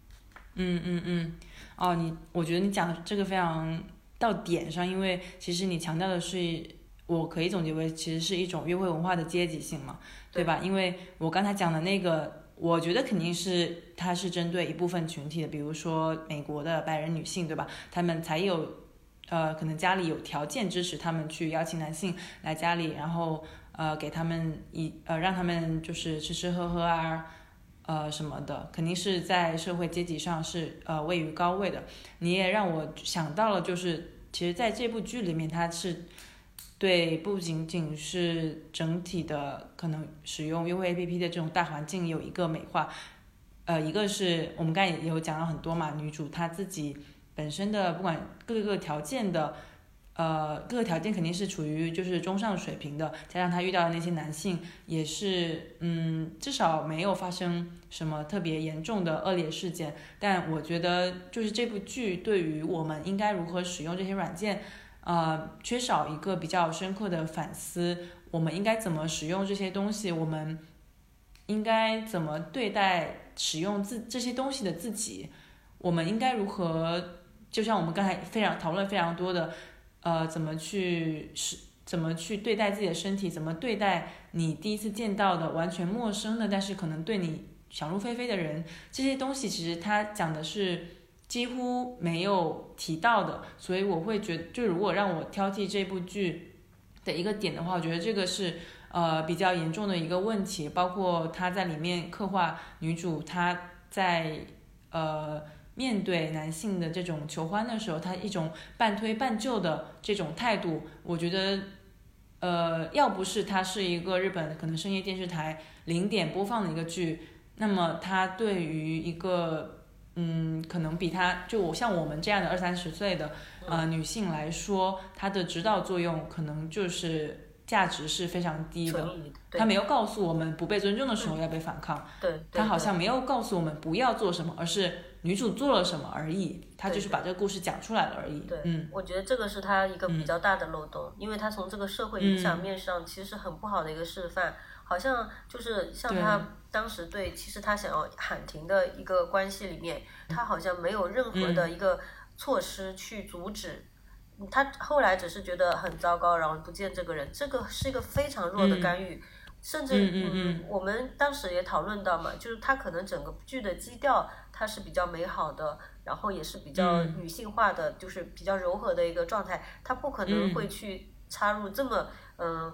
嗯嗯嗯，哦，你我觉得你讲的这个非常到点上，因为其实你强调的是。我可以总结为，其实是一种约会文化的阶级性嘛，对吧？因为我刚才讲的那个，我觉得肯定是它是针对一部分群体的，比如说美国的白人女性，对吧？他们才有，呃，可能家里有条件支持他们去邀请男性来家里，然后呃给他们一呃让他们就是吃吃喝喝啊，呃什么的，肯定是在社会阶级上是呃位于高位的。你也让我想到了，就是其实在这部剧里面，它是。对，不仅仅是整体的可能使用优惠 APP 的这种大环境有一个美化，呃，一个是我们刚才也有讲了很多嘛，女主她自己本身的不管各个条件的，呃，各个条件肯定是处于就是中上水平的，加上她遇到的那些男性也是，嗯，至少没有发生什么特别严重的恶劣事件。但我觉得，就是这部剧对于我们应该如何使用这些软件，呃，缺少一个比较深刻的反思。我们应该怎么使用这些东西？我们应该怎么对待使用自这些东西的自己？我们应该如何？就像我们刚才非常讨论非常多的。呃，怎么去是怎么去对待自己的身体？怎么对待你第一次见到的完全陌生的，但是可能对你想入非非的人？这些东西其实他讲的是几乎没有提到的，所以我会觉，就如果让我挑剔这部剧的一个点的话，我觉得这个是呃比较严重的一个问题，包括他在里面刻画女主她在呃。面对男性的这种求欢的时候，他一种半推半就的这种态度，我觉得，呃，要不是它是一个日本可能深夜电视台零点播放的一个剧，那么它对于一个，嗯，可能比他就我像我们这样的二三十岁的呃女性来说，她的指导作用可能就是价值是非常低的。她没有告诉我们不被尊重的时候要被反抗，对，她好像没有告诉我们不要做什么，而是。女主做了什么而已，她就是把这个故事讲出来了而已。对，嗯，我觉得这个是她一个比较大的漏洞，因为她从这个社会影响面上其实很不好的一个示范。好像就是像她当时对，其实他想要喊停的一个关系里面，他好像没有任何的一个措施去阻止。他后来只是觉得很糟糕，然后不见这个人，这个是一个非常弱的干预。甚至嗯，我们当时也讨论到嘛，就是他可能整个剧的基调它是比较美好的，然后也是比较女性化的，就是比较柔和的一个状态，他不可能会去插入这么嗯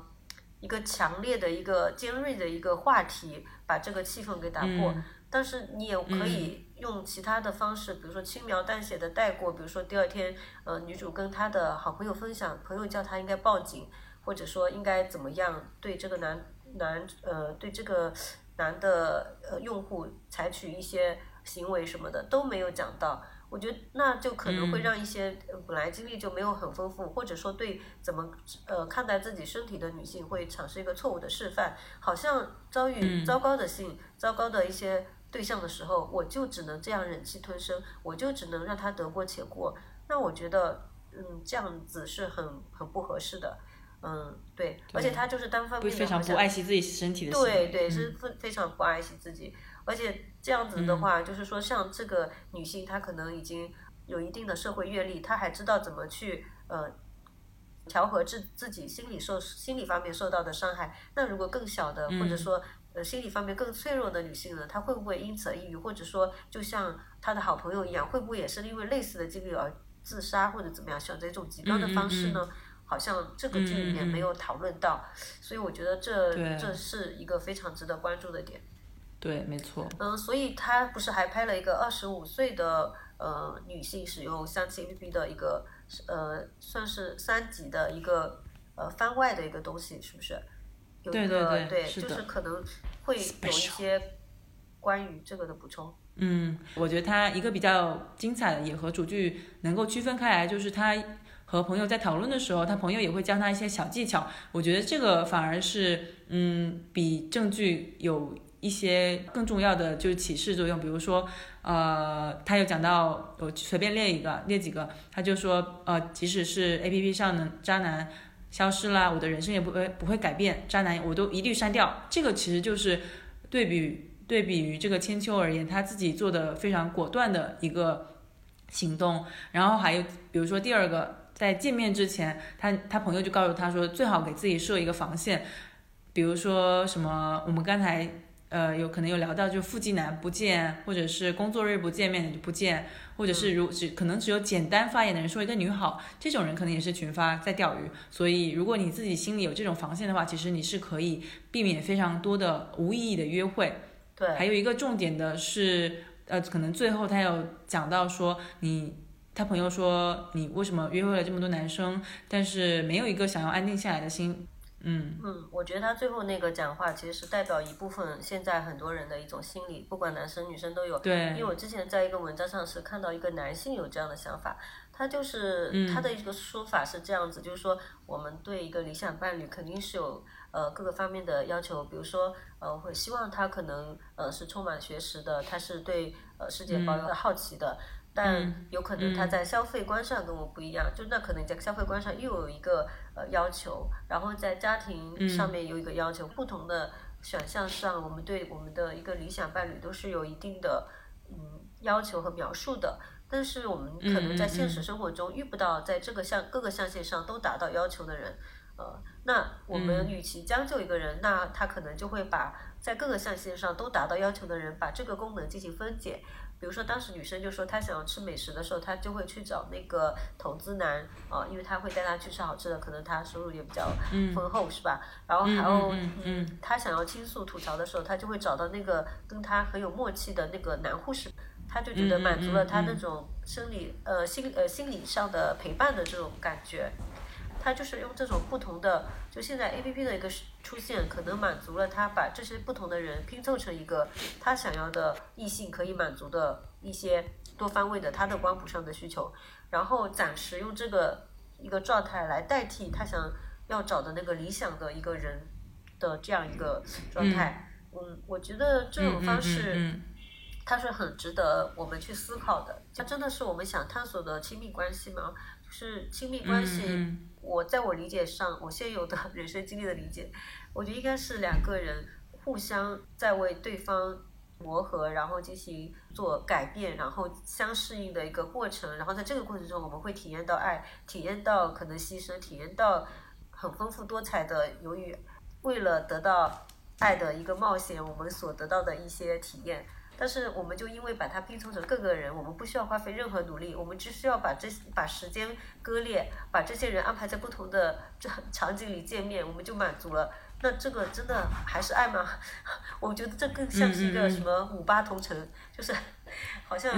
一个强烈的一个尖锐的一个话题，把这个气氛给打破。但是你也可以用其他的方式，比如说轻描淡写的带过，比如说第二天呃女主跟她的好朋友分享，朋友叫她应该报警，或者说应该怎么样对这个男。男呃对这个男的呃用户采取一些行为什么的都没有讲到，我觉得那就可能会让一些本来经历就没有很丰富，或者说对怎么呃看待自己身体的女性会产生一个错误的示范，好像遭遇糟糕的性、糟糕的一些对象的时候，我就只能这样忍气吞声，我就只能让他得过且过。那我觉得嗯这样子是很很不合适的。嗯，对，而且他就是单方面的，非常不爱惜自己身体的，对对，是非非常不爱惜自己，而且这样子的话，就是说像这个女性，她可能已经有一定的社会阅历，她还知道怎么去呃调和自自己心理受心理方面受到的伤害。那如果更小的，或者说呃心理方面更脆弱的女性呢，她会不会因此而抑郁，或者说就像她的好朋友一样，会不会也是因为类似的经历而自杀或者怎么样，选择一种极端的方式呢？好像这个剧里面没有讨论到，所以我觉得这这是一个非常值得关注的点。对，没错。嗯，所以他不是还拍了一个二十五岁的呃女性使用相亲 APP 的一个呃算是三级的一个呃番外的一个东西，是不是？对对对，对，就是可能会有一些关于这个的补充。嗯，我觉得他一个比较精彩的，也和主剧能够区分开来，就是他。和朋友在讨论的时候，他朋友也会教他一些小技巧。我觉得这个反而是，嗯，比证据有一些更重要的就是启示作用。比如说，呃，他有讲到，我随便列一个，列几个，他就说，呃，即使是 A P P 上的渣男消失啦，我的人生也不会不会改变，渣男我都一律删掉。这个其实就是对比对比于这个千秋而言，他自己做的非常果断的一个行动。然后还有比如说第二个。在见面之前，他他朋友就告诉他说，最好给自己设一个防线，比如说什么，我们刚才呃有可能有聊到，就腹肌男不见，或者是工作日不见面的就不见，或者是如只可能只有简单发言的人说一个女好，这种人可能也是群发在钓鱼。所以如果你自己心里有这种防线的话，其实你是可以避免非常多的无意义的约会。对，还有一个重点的是，呃，可能最后他有讲到说你。他朋友说：“你为什么约会了这么多男生，但是没有一个想要安定下来的心？”嗯嗯，我觉得他最后那个讲话其实是代表一部分现在很多人的一种心理，不管男生女生都有。对。因为我之前在一个文章上是看到一个男性有这样的想法，他就是他的一个说法是这样子，就是说我们对一个理想伴侣肯定是有呃各个方面的要求，比如说呃会希望他可能呃是充满学识的，他是对呃世界保有好奇的。但有可能他在消费观上跟我不一样，就那可能在消费观上又有一个呃要求，然后在家庭上面有一个要求，不同的选项上，我们对我们的一个理想伴侣都是有一定的嗯要求和描述的。但是我们可能在现实生活中遇不到在这个项各个象限上都达到要求的人，呃，那我们与其将就一个人，那他可能就会把在各个象限上都达到要求的人把这个功能进行分解。比如说，当时女生就说她想要吃美食的时候，她就会去找那个投资男啊，因为他会带她去吃好吃的，可能他收入也比较丰厚，是吧？然后还有，嗯，她想要倾诉吐槽的时候，她就会找到那个跟她很有默契的那个男护士，她就觉得满足了她那种生理呃心呃心理上的陪伴的这种感觉。他就是用这种不同的，就现在 A P P 的一个出现，可能满足了他把这些不同的人拼凑成一个他想要的异性可以满足的一些多方位的他的光谱上的需求，然后暂时用这个一个状态来代替他想要找的那个理想的一个人的这样一个状态。嗯，我觉得这种方式，它是很值得我们去思考的。它真的是我们想探索的亲密关系吗？是亲密关系。我在我理解上，我现有的人生经历的理解，我觉得应该是两个人互相在为对方磨合，然后进行做改变，然后相适应的一个过程。然后在这个过程中，我们会体验到爱，体验到可能牺牲，体验到很丰富多彩的，由于为了得到爱的一个冒险，我们所得到的一些体验。但是我们就因为把它拼凑成各个人，我们不需要花费任何努力，我们只需要把这把时间割裂，把这些人安排在不同的这 *laughs* 场景里见面，我们就满足了。那这个真的还是爱吗？*laughs* 我觉得这更像是一个什么五八同城，就是 *laughs* 好像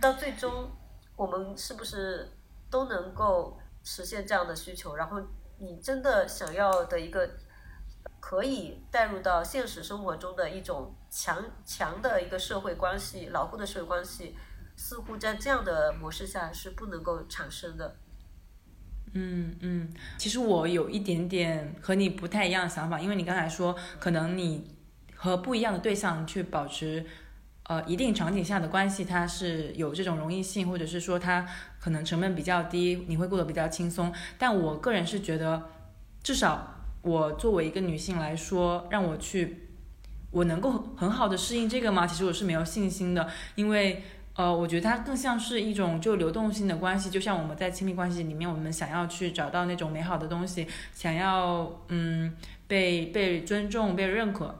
到最终我们是不是都能够实现这样的需求？然后你真的想要的一个。可以带入到现实生活中的一种强强的一个社会关系，牢固的社会关系，似乎在这样的模式下是不能够产生的。嗯嗯，其实我有一点点和你不太一样的想法，因为你刚才说，可能你和不一样的对象去保持呃一定场景下的关系，它是有这种容易性，或者是说它可能成本比较低，你会过得比较轻松。但我个人是觉得，至少。我作为一个女性来说，让我去，我能够很好的适应这个吗？其实我是没有信心的，因为呃，我觉得它更像是一种就流动性的关系，就像我们在亲密关系里面，我们想要去找到那种美好的东西，想要嗯被被尊重、被认可，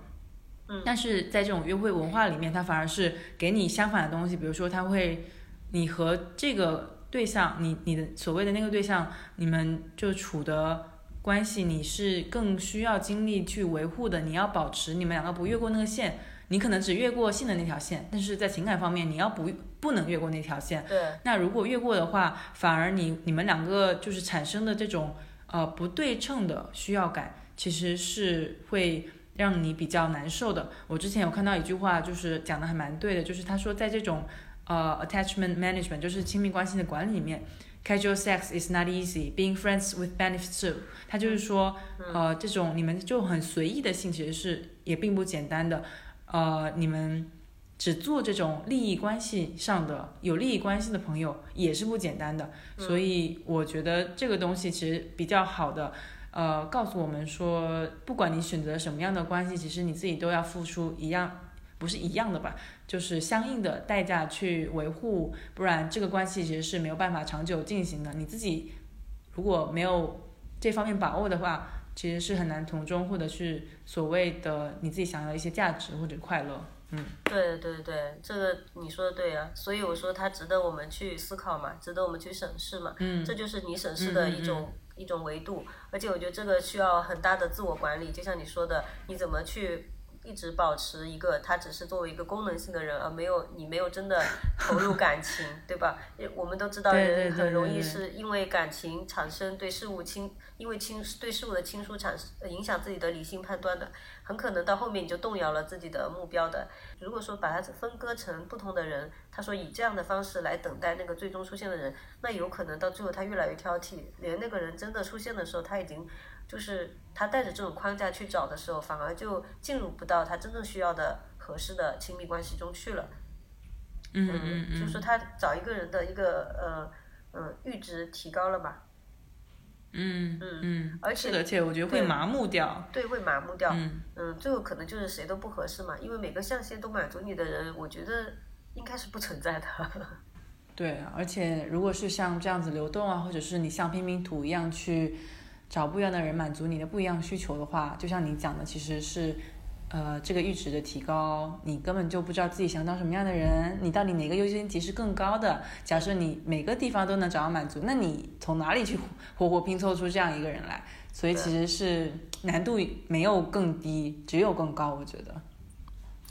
嗯，但是在这种约会文化里面，它反而是给你相反的东西，比如说他会，你和这个对象，你你的所谓的那个对象，你们就处的。关系你是更需要精力去维护的，你要保持你们两个不越过那个线，你可能只越过性的那条线，但是在情感方面你要不不能越过那条线。对。那如果越过的话，反而你你们两个就是产生的这种呃不对称的需要感，其实是会让你比较难受的。我之前有看到一句话，就是讲的还蛮对的，就是他说在这种呃 attachment management，就是亲密关系的管理里面。Casual sex is not easy. Being friends with benefits too. 他就是说，呃，这种你们就很随意的性，其实是也并不简单的。呃，你们只做这种利益关系上的有利益关系的朋友，也是不简单的。所以我觉得这个东西其实比较好的，呃，告诉我们说，不管你选择什么样的关系，其实你自己都要付出一样。不是一样的吧，就是相应的代价去维护，不然这个关系其实是没有办法长久进行的。你自己如果没有这方面把握的话，其实是很难从中获得去所谓的你自己想要的一些价值或者快乐。嗯，对对对，这个你说的对啊，所以我说它值得我们去思考嘛，值得我们去审视嘛。嗯，这就是你审视的一种一种维度，而且我觉得这个需要很大的自我管理，就像你说的，你怎么去。一直保持一个他只是作为一个功能性的人，而没有你没有真的 *laughs* 投入感情，对吧？我们都知道人很容易是因为感情产生对事物轻，因为轻对事物的轻疏产生影响自己的理性判断的，很可能到后面你就动摇了自己的目标的。如果说把它分割成不同的人，他说以这样的方式来等待那个最终出现的人，那有可能到最后他越来越挑剔，连那个人真的出现的时候，他已经。就是他带着这种框架去找的时候，反而就进入不到他真正需要的合适的亲密关系中去了。嗯嗯嗯。就是他找一个人的一个呃呃阈值提高了吧。嗯嗯嗯。而且而且我觉得会麻木掉。对，会麻木掉。嗯。嗯，最后可能就是谁都不合适嘛，因为每个象限都满足你的人，我觉得应该是不存在的。*laughs* 对，而且如果是像这样子流动啊，或者是你像拼拼图一样去。找不一样的人满足你的不一样需求的话，就像你讲的，其实是，呃，这个阈值的提高，你根本就不知道自己想当什么样的人，你到底哪个优先级是更高的？假设你每个地方都能找到满足，那你从哪里去活活拼凑出这样一个人来？所以其实是难度没有更低，只有更高，我觉得。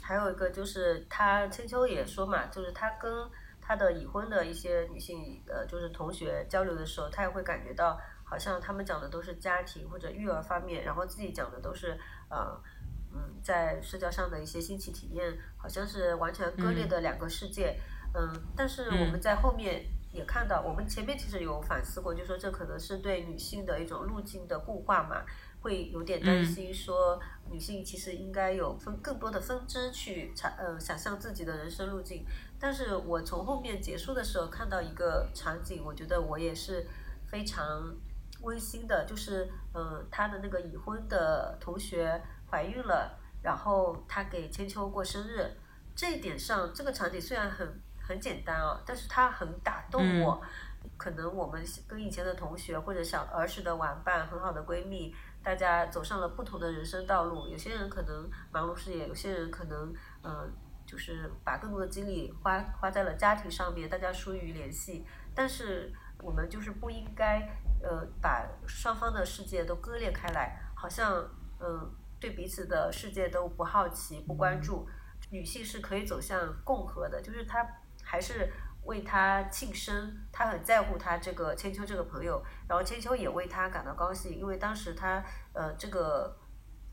还有一个就是他千秋也说嘛，就是他跟他的已婚的一些女性，呃，就是同学交流的时候，他也会感觉到。好像他们讲的都是家庭或者育儿方面，然后自己讲的都是呃嗯在社交上的一些新奇体验，好像是完全割裂的两个世界。嗯，但是我们在后面也看到，我们前面其实有反思过，就说这可能是对女性的一种路径的固化嘛，会有点担心说女性其实应该有分更多的分支去想呃想象自己的人生路径。但是我从后面结束的时候看到一个场景，我觉得我也是非常。温馨的，就是嗯，他的那个已婚的同学怀孕了，然后他给千秋过生日，这一点上，这个场景虽然很很简单啊，但是它很打动我。可能我们跟以前的同学或者小儿时的玩伴、很好的闺蜜，大家走上了不同的人生道路。有些人可能忙碌事业，有些人可能嗯，就是把更多的精力花花在了家庭上面，大家疏于联系。但是我们就是不应该。呃，把双方的世界都割裂开来，好像嗯，对彼此的世界都不好奇、不关注。女性是可以走向共和的，就是她还是为他庆生，她很在乎他这个千秋这个朋友，然后千秋也为他感到高兴，因为当时他呃这个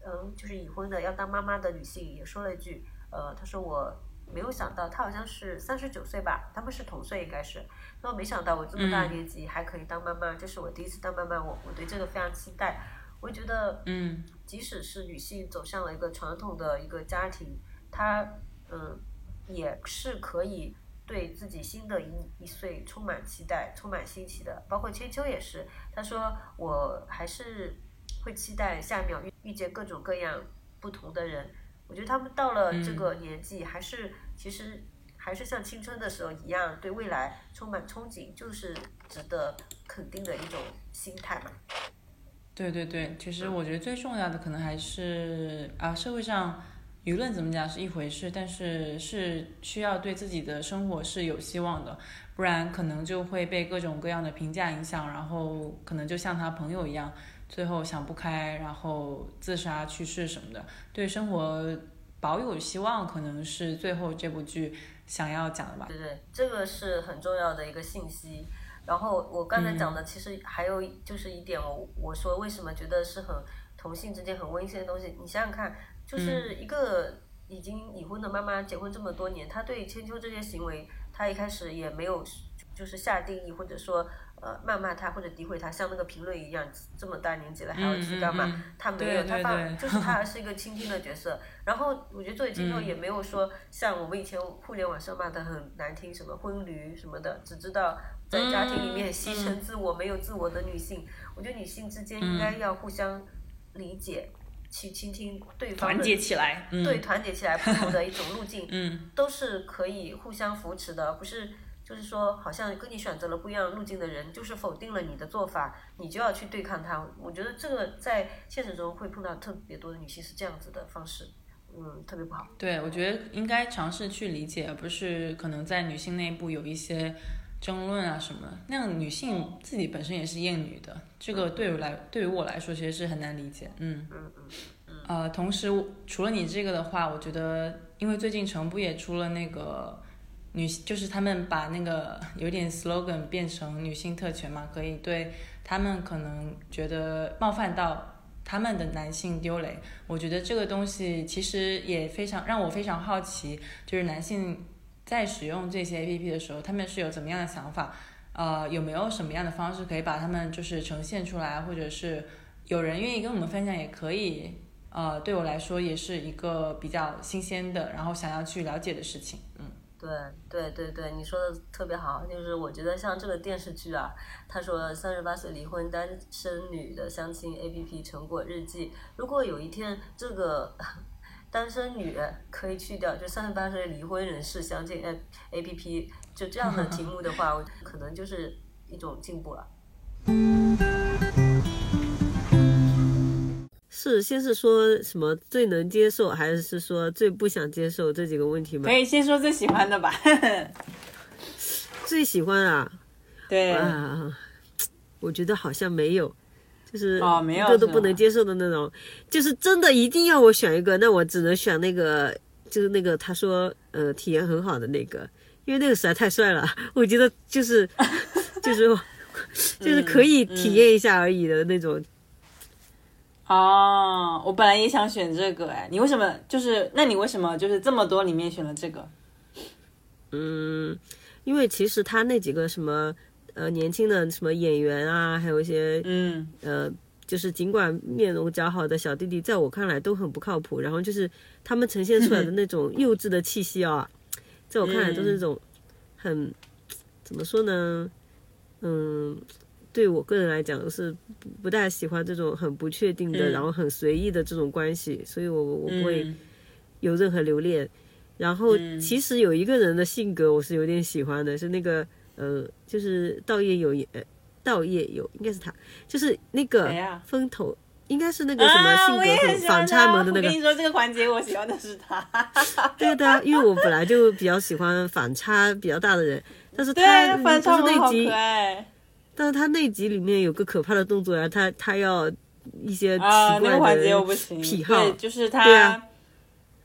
嗯就是已婚的要当妈妈的女性也说了一句，呃，她说我。没有想到他好像是三十九岁吧，他们是同岁应该是。那我没想到我这么大年纪还可以当妈妈，这是我第一次当妈妈，我我对这个非常期待。我觉得，嗯，即使是女性走向了一个传统的一个家庭，她嗯也是可以对自己新的一一岁充满期待、充满新奇的。包括千秋也是，她说我还是会期待下一秒遇遇见各种各样不同的人。我觉得他们到了这个年纪，还是其实还是像青春的时候一样，对未来充满憧憬，就是值得肯定的一种心态嘛。对对对，其实我觉得最重要的可能还是啊，社会上舆论怎么讲是一回事，但是是需要对自己的生活是有希望的，不然可能就会被各种各样的评价影响，然后可能就像他朋友一样。最后想不开，然后自杀去世什么的，对生活保有希望，可能是最后这部剧想要讲的吧。对对，这个是很重要的一个信息。然后我刚才讲的，其实还有就是一点，我我说为什么觉得是很同性之间很温馨的东西。你想想看，就是一个已经已婚的妈妈，结婚这么多年，她对千秋这些行为，她一开始也没有就是下定义，或者说。呃，谩骂他或者诋毁他，像那个评论一样，这么大年纪了还要去干嘛？他没有，他爸就是他还 *laughs* 是一个倾听的角色。然后我觉得作为听众也没有说像我们以前互联网上骂的很难听，什么婚驴什么的，只知道在家庭里面牺牲自我、没有自我的女性。我觉得女性之间应该要互相理解，去倾听对方的，团结起来，对，团结起来不同的一种路径，*laughs* 都是可以互相扶持的，不是。就是说，好像跟你选择了不一样路径的人，就是否定了你的做法，你就要去对抗他。我觉得这个在现实中会碰到特别多的女性是这样子的方式，嗯，特别不好。对，我觉得应该尝试去理解，而不是可能在女性内部有一些争论啊什么。那样女性自己本身也是厌女的，这个对于来对于我来说其实是很难理解。嗯嗯嗯嗯。呃，同时除了你这个的话，我觉得因为最近成不也出了那个女，就是他们把那个有点 slogan 变成女性特权嘛，可以对他们可能觉得冒犯到他们的男性丢雷。我觉得这个东西其实也非常让我非常好奇，就是男性在使用这些 APP 的时候，他们是有怎么样的想法？呃，有没有什么样的方式可以把他们就是呈现出来，或者是有人愿意跟我们分享也可以。呃，对我来说也是一个比较新鲜的，然后想要去了解的事情。对对对对，你说的特别好。就是我觉得像这个电视剧啊，他说三十八岁离婚单身女的相亲 APP 成果日记，如果有一天这个。单身女可以去掉，就三十八岁离婚人士相亲 A A P P，就这样的题目的话，可能就是一种进步了。是，先是说什么最能接受，还是说最不想接受这几个问题吗？可以先说最喜欢的吧。*laughs* 最喜欢啊？*laughs* 对啊，我觉得好像没有。就是一个都不能接受的那种，就是真的一定要我选一个，那我只能选那个，就是那个他说呃体验很好的那个，因为那个实在太帅了，我觉得就是 *laughs* 就是就是可以体验一下而已的那种。哦，我本来也想选这个哎，你为什么就是那你为什么就是这么多里面选了这个？嗯，因为其实他那几个什么。呃，年轻的什么演员啊，还有一些，嗯，呃，就是尽管面容姣好的小弟弟，在我看来都很不靠谱。然后就是他们呈现出来的那种幼稚的气息啊，在我看来都是那种很怎么说呢？嗯，对我个人来讲是不大喜欢这种很不确定的，然后很随意的这种关系，所以我我不会有任何留恋。然后其实有一个人的性格我是有点喜欢的，是那个。呃，就是道业有，呃，道业有，应该是他，就是那个风头，应该是那个什么性格很反差萌的那个。我跟你说，这个环节我喜欢的是他。*laughs* 对的，因为我本来就比较喜欢反差比较大的人，但是他反差那集，但是他那集里面有个可怕的动作呀，他他要一些奇怪的癖好，就是他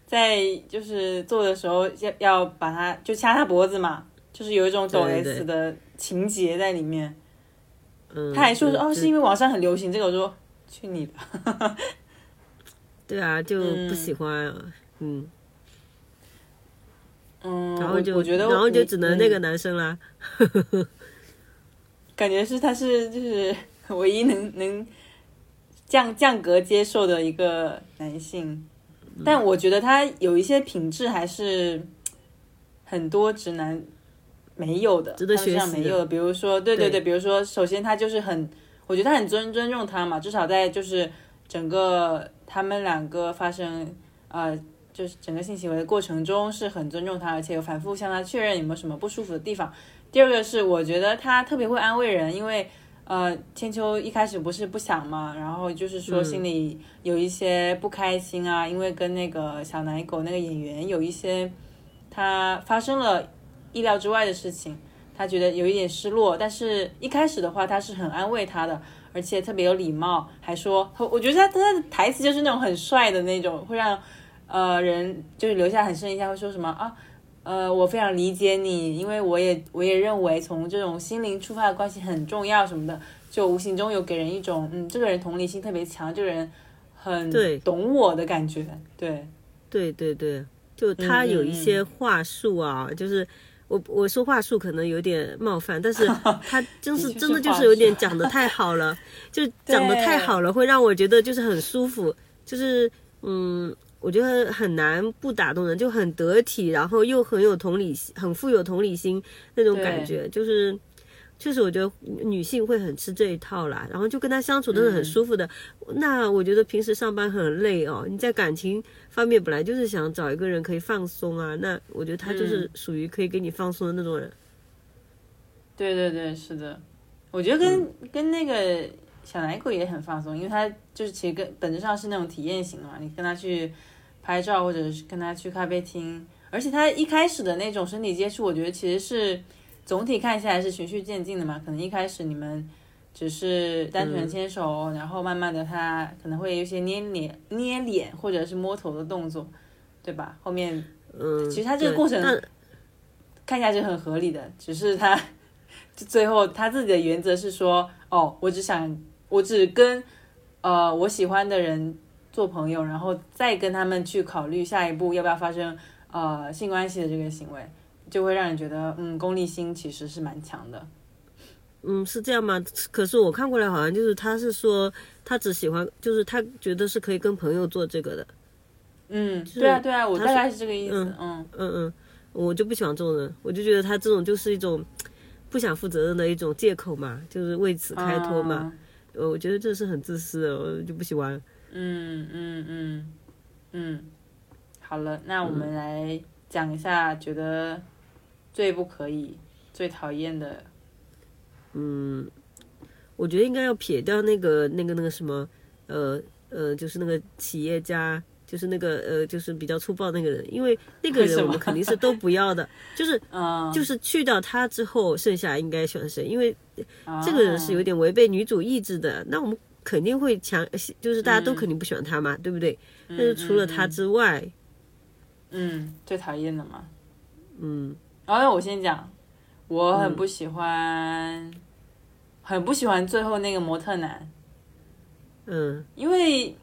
在就是做的时候要要把他就掐他脖子嘛。就是有一种抖 S 的情节在里面，嗯，他还说哦，是因为网上很流行这个，我说去你的，*laughs* 对啊，就不喜欢，嗯，嗯，然后就我觉得，然后就只能那个男生啦，感觉是他是就是 *laughs* 唯一能能降降格接受的一个男性，但我觉得他有一些品质还是很多直男。没有的，值得学习没有的，比如说，对对对，比如说，首先他就是很，我觉得他很尊尊重他嘛，至少在就是整个他们两个发生呃，就是整个性行为的过程中是很尊重他，而且有反复向他确认有没有什么不舒服的地方。第二个是，我觉得他特别会安慰人，因为呃，千秋一开始不是不想嘛，然后就是说心里有一些不开心啊，因为跟那个小奶狗那个演员有一些他发生了。意料之外的事情，他觉得有一点失落，但是一开始的话，他是很安慰他的，而且特别有礼貌，还说，我觉得他他的台词就是那种很帅的那种，会让呃人就是留下很深印象，会说什么啊，呃，我非常理解你，因为我也我也认为从这种心灵出发的关系很重要什么的，就无形中有给人一种嗯，这个人同理心特别强，这个人很懂我的感觉，对，对对对，就他有一些话术啊，就是。我我说话术可能有点冒犯，但是 *laughs* 他真是真的就是有点讲的太好了，就讲的太好了，会让我觉得就是很舒服，就是嗯，我觉得很难不打动人，就很得体，然后又很有同理心，很富有同理心那种感觉，就是。确实，我觉得女性会很吃这一套啦，然后就跟他相处都是很舒服的。那我觉得平时上班很累哦，你在感情方面本来就是想找一个人可以放松啊，那我觉得他就是属于可以给你放松的那种人。对对对，是的，我觉得跟跟那个小奶狗也很放松，因为他就是其实跟本质上是那种体验型的嘛，你跟他去拍照或者是跟他去咖啡厅，而且他一开始的那种身体接触，我觉得其实是。总体看下来是循序渐进的嘛，可能一开始你们只是单纯牵手，然后慢慢的他可能会有一些捏脸、捏脸或者是摸头的动作，对吧？后面嗯，其实他这个过程看起来是很合理的，只是他就 *laughs* 最后他自己的原则是说，哦，我只想我只跟呃我喜欢的人做朋友，然后再跟他们去考虑下一步要不要发生呃性关系的这个行为，就会让人觉得嗯功利心其实是蛮强的。嗯，是这样吗？*laughs* 可是我看过来好像就是他是说他只喜欢，就是他觉得是可以跟朋友做这个的。嗯，对啊对啊，我大概是这个意思，嗯嗯嗯，我就不喜欢这种人，我就觉得他这种就是一种不想负责任的一种借口嘛，就是为此开脱嘛。啊呃我觉得这是很自私的，我就不喜欢。嗯嗯嗯嗯，好了，那我们来讲一下觉得最不可以、最讨厌的。嗯我觉得应该要撇掉那个那个那个什么，呃呃，就是那个企业家，就是那个呃，就是比较粗暴那个人，因为那个人我们肯定是都不要的，就是嗯，就是去掉他之后，剩下应该选谁？因为这个人是有点违背女主意志的，那我们肯定会强，就是大家都肯定不喜欢他嘛，对不对？但是除了他之外，嗯最讨厌的嘛。嗯。然后我先讲，我很不喜欢，很不喜欢最后那个模特男，嗯。因为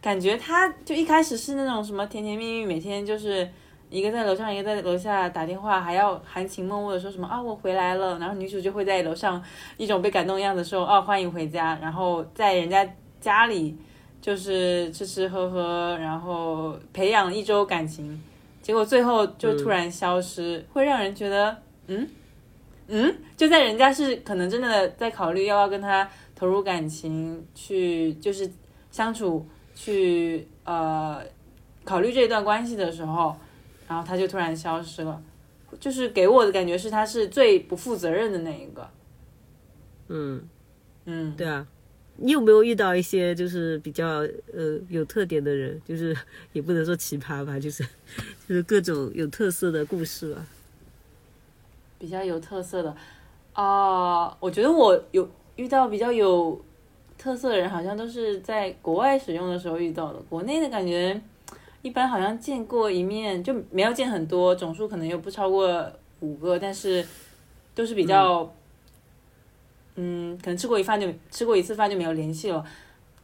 感觉他就一开始是那种什么甜甜蜜蜜，每天就是一个在楼上，一个在楼下打电话，还要含情脉脉的说什么啊我回来了，然后女主就会在楼上一种被感动的样子说哦欢迎回家，然后在人家家里就是吃吃喝喝，然后培养一周感情，结果最后就突然消失，会让人觉得嗯？嗯，就在人家是可能真的在考虑要不要跟他投入感情，去就是相处，去呃考虑这段关系的时候，然后他就突然消失了，就是给我的感觉是他是最不负责任的那一个。嗯，嗯，对啊。你有没有遇到一些就是比较呃有特点的人，就是 *laughs* 也不能说奇葩吧，就是就是各种有特色的故事吧？比较有特色的啊、我觉得我有遇到比较有特色的人，好像都是在国外使用的时候遇到的。国内的感觉，一般好像见过一面，就没有见很多，总数可能又不超过五个，但是都是比较，嗯可能吃过一饭就吃过一次饭就没有联系了。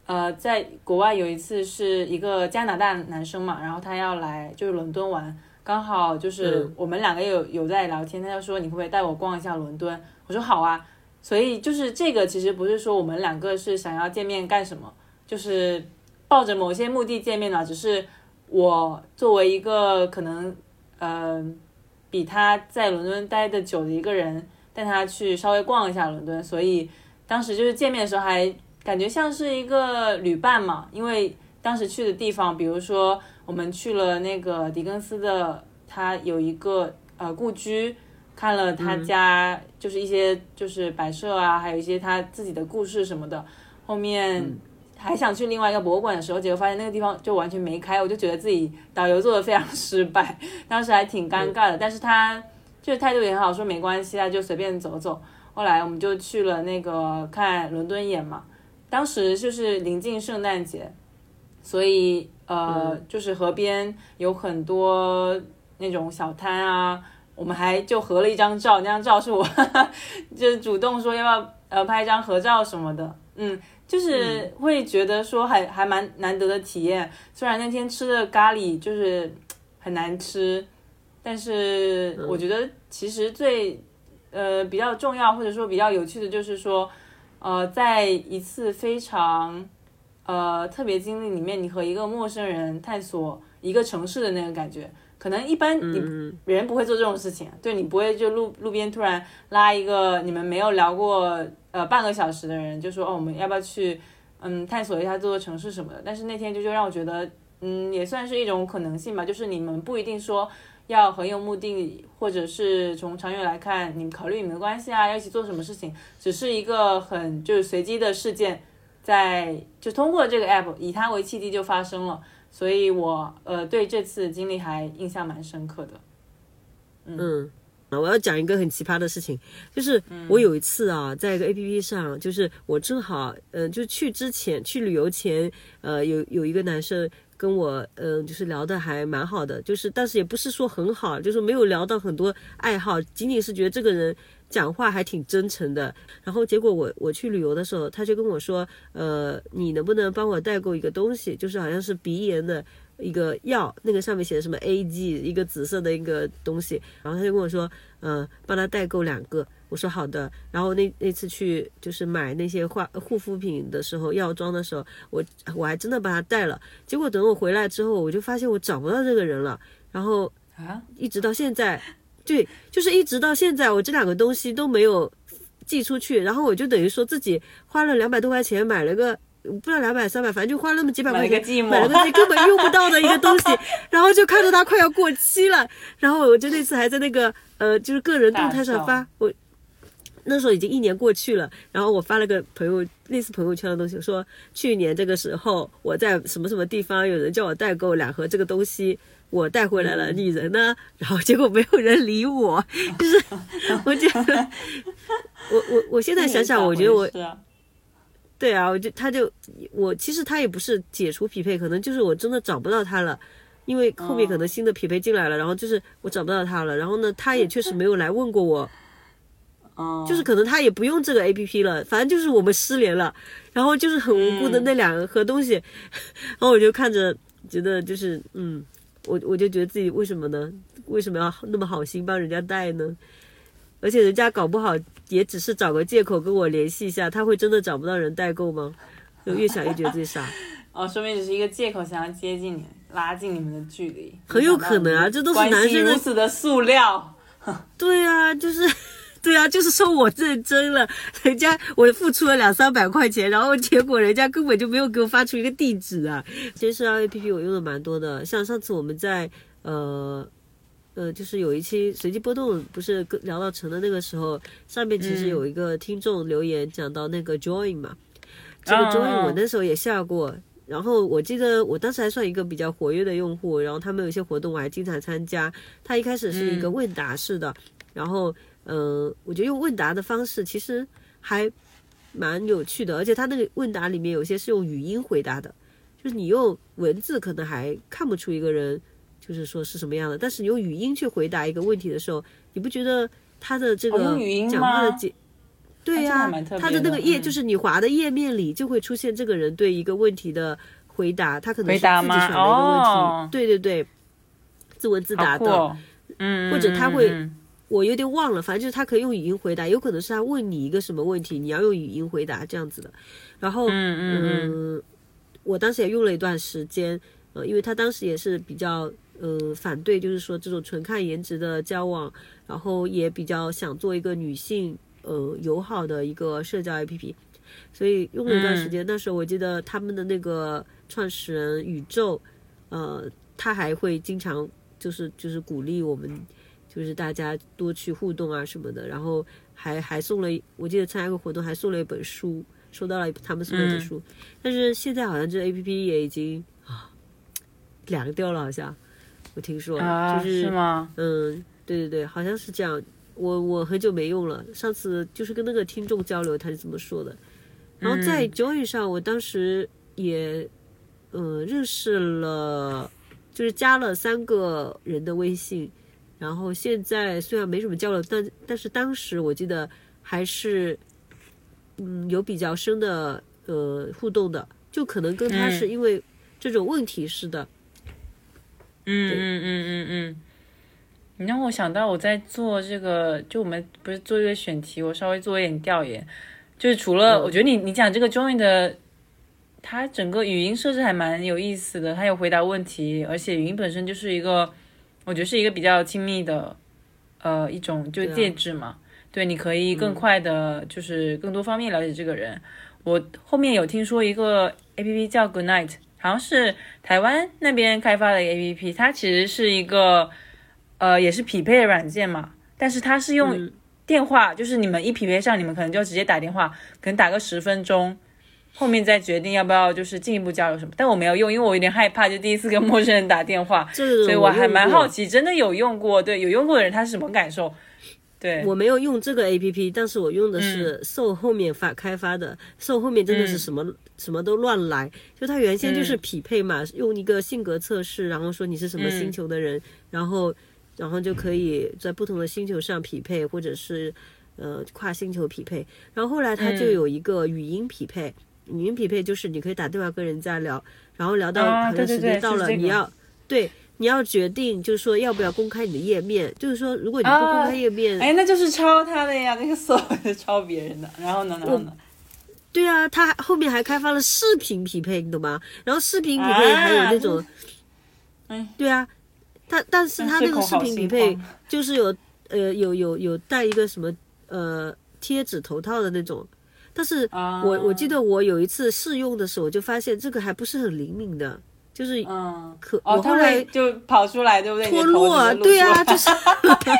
呃，在国外有一次是一个加拿大男生嘛，然后他要来就是伦敦玩，刚好就是嗯我们两个有有在聊天，他就说你会不会带我逛一下伦敦？我说好啊。所以就是这个其实不是说我们两个是想要见面干什么，就是抱着某些目的见面了，只是我作为一个可能呃比他在伦敦待的久的一个人，带他去稍微逛一下伦敦，所以当时就是见面的时候还感觉像是一个旅伴嘛，因为当时去的地方，比如说我们去了那个狄更斯的，他有一个呃故居，看了他家就是一些就是摆设啊，还有一些他自己的故事什么的，后面。还想去另外一个博物馆的时候，结果发现那个地方就完全没开，我就觉得自己导游做的非常失败，当时还挺尴尬的。但是他就是态度也很好，说没关系啊，就随便走走。后来我们就去了那个看伦敦眼嘛，当时就是临近圣诞节，所以呃，就是河边有很多那种小摊啊，我们还就合了一张照，那张照是我 *laughs* 就是主动说要不要呃拍一张合照什么的，嗯。就是会觉得说还还蛮难得的体验，虽然那天吃的咖喱就是很难吃，但是我觉得其实最呃比较重要或者说比较有趣的就是说，呃，在一次非常呃特别经历里面，你和一个陌生人探索一个城市的那个感觉，可能一般你嗯。人不会做这种事情，对你不会就路路边突然拉一个你们没有聊过呃半个小时的人，就说哦我们要不要去嗯探索一下这座城市什么的。但是那天就就让我觉得嗯也算是一种可能性吧，就是你们不一定说要很有目的，或者是从长远来看，你们考虑你们的关系啊，要一起做什么事情，只是一个很就是随机的事件，在就通过这个 app 以它为契机就发生了。所以我呃对这次经历还印象蛮深刻的。嗯，我要讲一个很奇葩的事情，就是我有一次啊，在一个 A P P 上，就是我正好，嗯、就去之前去旅游前，呃，有有一个男生跟我，嗯、就是聊的还蛮好的，就是但是也不是说很好，就是没有聊到很多爱好，仅仅是觉得这个人讲话还挺真诚的。然后结果我我去旅游的时候，他就跟我说，呃，你能不能帮我代购一个东西，就是好像是鼻炎的。一个药，那个上面写的什么 A G，一个紫色的一个东西，然后他就跟我说，嗯、帮他代购两个。我说好的。然后那那次去就是买那些化护肤品的时候，药妆的时候，我我还真的把它带了。结果等我回来之后，我就发现我找不到这个人了。然后啊，一直到现在，对，就是一直到现在，我这两个东西都没有寄出去。然后我就等于说自己花了两百多块钱买了个。不知道两百三百，反正就花那么几百块钱买了个根本用不到的一个东西，*laughs* 然后就看着它快要过期了，然后我就那次还在那个呃，就是个人动态上发我。那时候已经一年过去了，然后我发了个朋友类似朋友圈的东西，说去年这个时候我在什么什么地方有人叫我代购两盒这个东西，我带回来了，你人呢？然后结果没有人理我，就是我觉得 *laughs* 我我我现在想想，我觉得我对啊，我就他就我其实他也不是解除匹配，可能就是我真的找不到他了，因为后面可能新的匹配进来了，然后就是我找不到他了，然后呢，他也确实没有来问过我，*laughs* 嗯，就是可能他也不用这个 A P P 了，反正就是我们失联了，然后就是很无辜的那两盒东西，然后我就看着觉得就是嗯，我我就觉得自己为什么呢？为什么要那么好心帮人家带呢？而且人家搞不好也只是找个借口跟我联系一下，他会真的找不到人代购吗？就越想越觉得自己傻，*laughs* 哦，说明只是一个借口，想要接近你，拉近你们的距离，很有可能啊，这都是男生的如此的塑料。*laughs* 对啊，就是，*laughs* 对啊，就是说我认真了，人家我付出了两三百块钱，然后结果人家根本就没有给我发出一个地址啊。其实社交 APP 我用的蛮多的，像上次我们在呃呃，就是有一期随机波动，不是跟聊到成的那个时候，上面其实有一个听众留言讲到那个 Join 嘛，这个嗯 Join 嗯我那时候也下过。然后我记得我当时还算一个比较活跃的用户，然后他们有一些活动我还经常参加。他一开始是一个问答式的，然后嗯、呃我觉得用问答的方式其实还蛮有趣的，而且他那个问答里面有些是用语音回答的，就是你用文字可能还看不出一个人就是说是什么样的，但是你用语音去回答一个问题的时候，你不觉得他的这个讲话的对呀、他的那个页、就是你滑的页面里就会出现这个人对一个问题的回答，他可能是自己选答吗的一个问题，哦。对对对，自问自答的。哦，嗯，或者他会我有点忘了，反正就是他可以用语音回答，有可能是他问你一个什么问题，你要用语音回答这样子的。然后，嗯嗯嗯，我当时也用了一段时间，呃，因为他当时也是比较呃反对，就是说这种纯看颜值的交往，然后也比较想做一个女性呃友好的一个社交 APP，所以用了一段时间。那时候我记得他们的那个创始人宇宙，呃，他还会经常就是就是鼓励我们。就是大家多去互动啊什么的，然后还还送了，我记得参加个活动还送了一本书，收到了他们送的一本书，但是现在好像这 A P P 也已经啊凉掉了，好像我听说，啊，就是吗？嗯，对对对，好像是这样。我我很久没用了，上次就是跟那个听众交流，他是这么说的。然后在 Join 上，我当时也呃认识了，就是加了三个人的微信。然后现在虽然没什么交流，但但是当时我记得还是嗯有比较深的呃互动的，就可能跟他是因为这种问题似的。嗯嗯嗯嗯嗯嗯，你让我想到我在做这个，就我们不是做这个选题，我稍微做一点调研，就是除了、嗯。我觉得你你讲这个 Join 的，它整个语音设置还蛮有意思的，它有回答问题，而且语音本身就是一个，我觉得是一个比较亲密的，呃，一种就介质嘛。对，你可以更快的，就是更多方面了解这个人。我后面有听说一个 A P P 叫 Good Night，好像是台湾那边开发的 A P P，它其实是一个呃也是匹配的软件嘛，但是它是用嗯电话，就是你们一匹配上，你们可能就直接打电话，可能打个十分钟。后面再决定要不要就是进一步交流什么，但我没有用，因为我有点害怕，就第一次跟陌生人打电话，所以我还蛮好。奇，真的有用过，对，有用过的人他是什么感受？对，我没有用这个 A P P，但是我用的是 Soul 后面发开发的，Soul 后面真的是什么、什么都乱来，就它原先就是匹配嘛，用一个性格测试，然后说你是什么星球的人，然后然后就可以在不同的星球上匹配，或者是呃跨星球匹配，然后后来它就有一个语音匹配，语音匹配就是你可以打电话跟人家聊，然后聊到可能时间到了，你要对。你要决定，就是说要不要公开你的页面，就是说，如果你不公啊开页面，哎，那就是抄他的呀，那个搜是 *laughs* 抄别人的。然后呢，然后呢？对啊，他后面还开发了视频匹配，你懂吗？然后视频匹配还有那种，哎，对啊，他但是他那个视频匹配嗯就是有呃有有有带一个什么呃贴纸头套的那种，但是啊我我记得我有一次试用的时候，我就发现这个还不是很灵敏的，就是嗯，可、哦，他我后来会就跑出来，对不对？脱落对啊，就是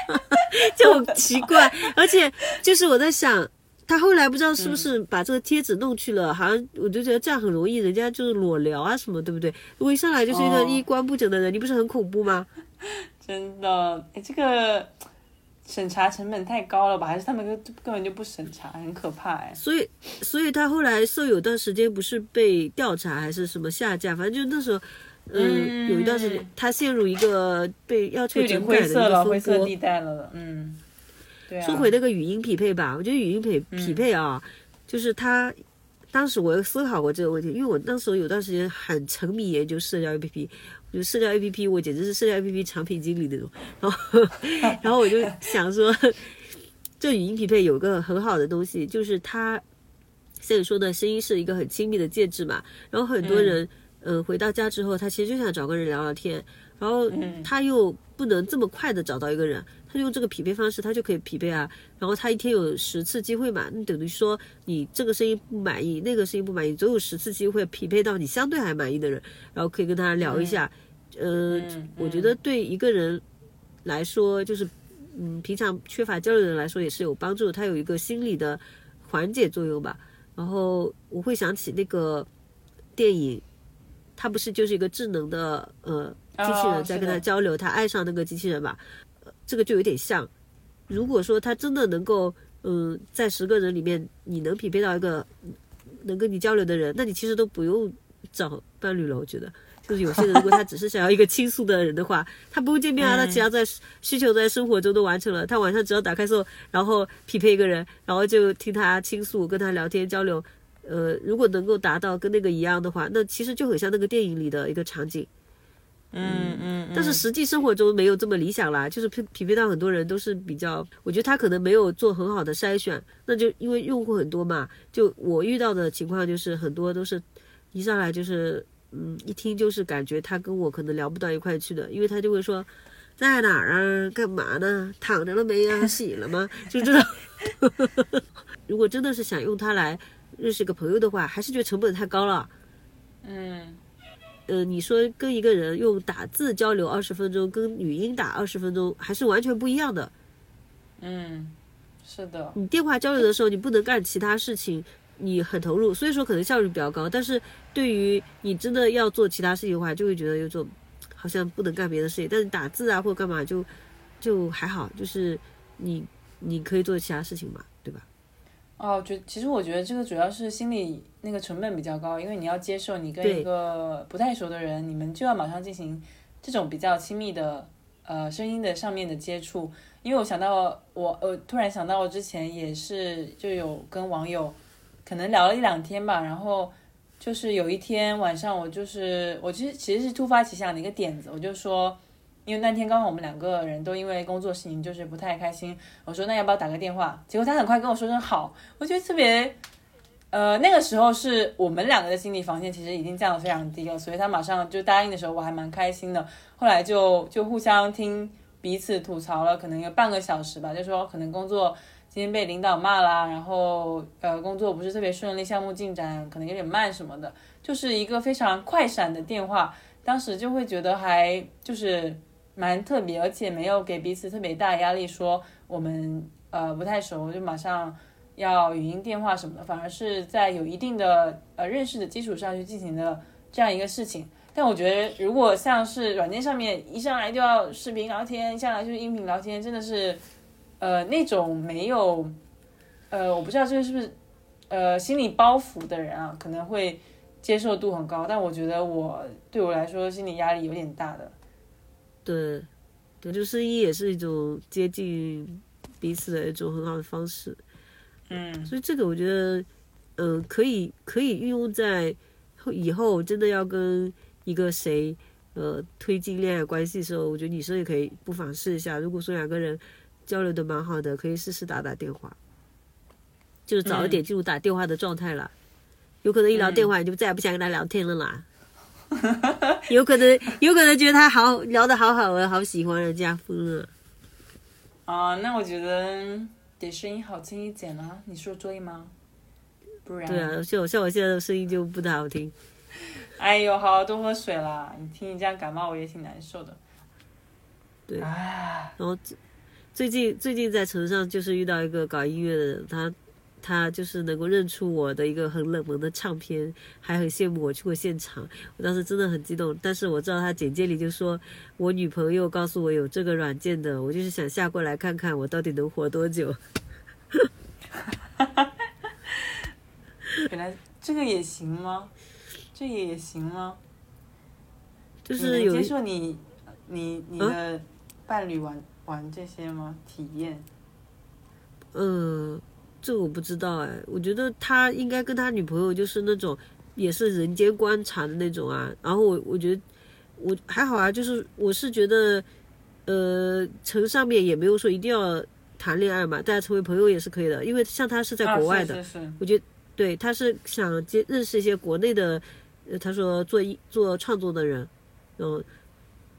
*laughs* 就很奇怪，而且就是我在想，他后来不知道是不是把这个贴纸弄去了，好像我就觉得这样很容易，人家就是裸聊啊什么，对不对？如果一上来就是一个哦衣冠不整的人，你不是很恐怖吗？真的，哎，这个审查成本太高了吧？还是他们根根本就不审查，很可怕哎。所以，所以他后来受有段时间不是被调查还是什么下架，反正就那时候。嗯，有一段时间，他陷入一个被要求整改的一灰色了，个灰色。地带了，嗯，对啊。说回那个语音匹配吧，我觉得语音匹嗯匹配啊，就是他当时我有思考过这个问题，因为我那时候有段时间很沉迷研究社交 APP，我觉得社交 APP 我简直是社交 APP 产品经理那种，然后 *laughs* 然后我就想说，这语音匹配有个很好的东西，就是它现在说的声音是一个很亲密的介质嘛，然后很多人嗯、呃回到家之后，他其实就想找个人聊聊天，然后嗯。他又不能这么快的找到一个人，他用这个匹配方式，他就可以匹配啊。然后他一天有十次机会嘛，那等于说你这个声音不满意，那个声音不满意，总有十次机会匹配到你相对还满意的人，然后可以跟他聊一下。呃，嗯我觉得对一个人来说，就是嗯，平常缺乏交流的人来说也是有帮助他，有一个心理的缓解作用吧。然后我会想起那个电影，他不是就是一个智能的呃机器人在跟他交流，他爱上那个机器人吧，呃这个就有点像。如果说他真的能够，嗯，在十个人里面你能匹配到一个嗯能跟你交流的人，那你其实都不用找伴侣了。我觉得，就是有些人如果他只是想要一个倾诉的人的话，*laughs* 他不用见面啊，他只要在需求在生活中都完成了，他晚上只要打开手，然后匹配一个人，然后就听他倾诉，跟他聊天交流。呃，如果能够达到跟那个一样的话，那其实就很像那个电影里的一个场景。嗯嗯，但是实际生活中没有这么理想啦，就是匹匹配到很多人都是比较，我觉得他可能没有做很好的筛选，那就因为用户很多嘛，就我遇到的情况就是很多都是一上来就是，嗯，一听就是感觉他跟我可能聊不到一块去的，因为他就会说在哪儿啊，干嘛呢，躺着了没啊，洗了吗？就这种。如果真的是想用它来认识个朋友的话，还是觉得成本太高了。嗯呃，你说跟一个人用打字交流二十分钟，跟语音打二十分钟还是完全不一样的。嗯，是的，你电话交流的时候，你不能干其他事情，你很投入，所以说可能效率比较高。但是对于你真的要做其他事情的话，就会觉得有种好像不能干别的事情。但是打字啊或者干嘛就就还好，就是你你可以做其他事情嘛？哦，觉其实我觉得这个主要是心理那个成本比较高，因为你要接受你跟一个不太熟的人，你们就要马上进行这种比较亲密的呃声音的上面的接触。因为我想到我呃突然想到我之前也是就有跟网友可能聊了一两天吧，然后就是有一天晚上我就是我其实其实是突发奇想的一个点子，我就说。因为那天刚好我们两个人都因为工作事情就是不太开心，我说那要不要打个电话？结果他很快跟我说声好，我觉得特别，呃，那个时候是我们两个的心理防线其实已经降得非常低了，所以他马上就答应的时候我还蛮开心的。后来就就互相听彼此吐槽了，可能有半个小时吧，就说可能工作今天被领导骂啦，然后呃工作不是特别顺利，项目进展可能有点慢什么的，就是一个非常快闪的电话，当时就会觉得还就是。蛮特别，而且没有给彼此特别大压力，说我们呃不太熟，就马上要语音电话什么的，反而是在有一定的呃认识的基础上去进行的这样一个事情。但我觉得，如果像是软件上面一上来就要视频聊天，一上来就是音频聊天，真的是呃那种没有呃我不知道这个是不是呃心理包袱的人啊，可能会接受度很高，但我觉得我对我来说心理压力有点大的。对，对，就声音也是一种接近彼此的一种很好的方式。嗯，所以这个我觉得，嗯、可以可以运用在以后真的要跟一个谁呃推进恋爱关系的时候，我觉得女生也可以不妨试一下。如果说两个人交流的蛮好的，可以试试打打电话，就是早一点进入打电话的状态了。有可能一聊电话你就再也不想跟他聊天了啦。*laughs* 有可能，有可能觉得他好聊得好好啊，好喜欢人家疯了。啊，那我觉得得声音好听一点啊，你说对吗？不然，对啊，像我像我现在的声音就不太好听。*laughs* 哎呦，好好多喝水啦！你听你这样感冒，我也挺难受的。对啊，然后最最近最近在城上就是遇到一个搞音乐的人，他他就是能够认出我的一个很冷门的唱片，还很羡慕我去过现场。我当时真的很激动，但是我知道他简介里就说我女朋友告诉我有这个软件的，我就是想下过来看看我到底能活多久。原来这个也行吗？这个也行吗？就是有接受你你你的伴侣玩、玩这些吗？体验？嗯，这我不知道哎，我觉得他应该跟他女朋友就是那种也是人间观察的那种啊。然后我我觉得我还好啊，就是我是觉得，呃，城上面也没有说一定要谈恋爱嘛，大家成为朋友也是可以的。因为像他是在国外的，啊、是是是我觉得对他是想接认识一些国内的，呃，他说做一做创作的人，嗯。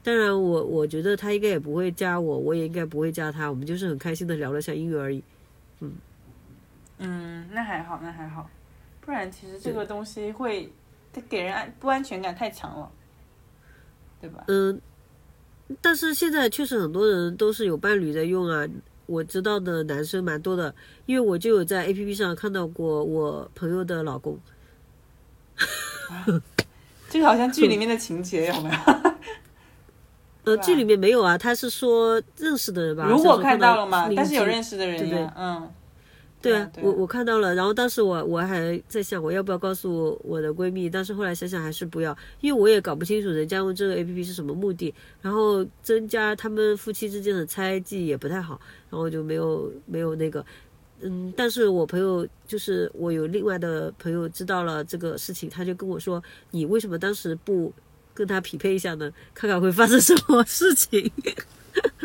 当然我，我我觉得他应该也不会加我，我也应该不会加他，我们就是很开心的聊了下音乐而已。嗯，嗯，那还好，那还好，不然其实这个东西会，它给人安不安全感太强了，对吧？嗯，但是现在确实很多人都是有伴侣在用啊，我知道的男生蛮多的，因为我就有在 A P P 上看到过我朋友的老公。*laughs* 这个好像剧里面的情节有没有？*laughs* 呃，剧里面没有啊，他是说认识的人吧？如果看到了嘛，但是有认识，的人对对啊，我我看到了，然后当时我我还在想我要不要告诉我的闺蜜，但是后来想想还是不要，因为我也搞不清楚人家用这个 A P P 是什么目的，然后增加他们夫妻之间的猜忌也不太好，然后就没有没有那个，嗯，但是我朋友就是我有另外的朋友知道了这个事情，他就跟我说，你为什么当时不跟他匹配一下呢？看看会发生什么事情。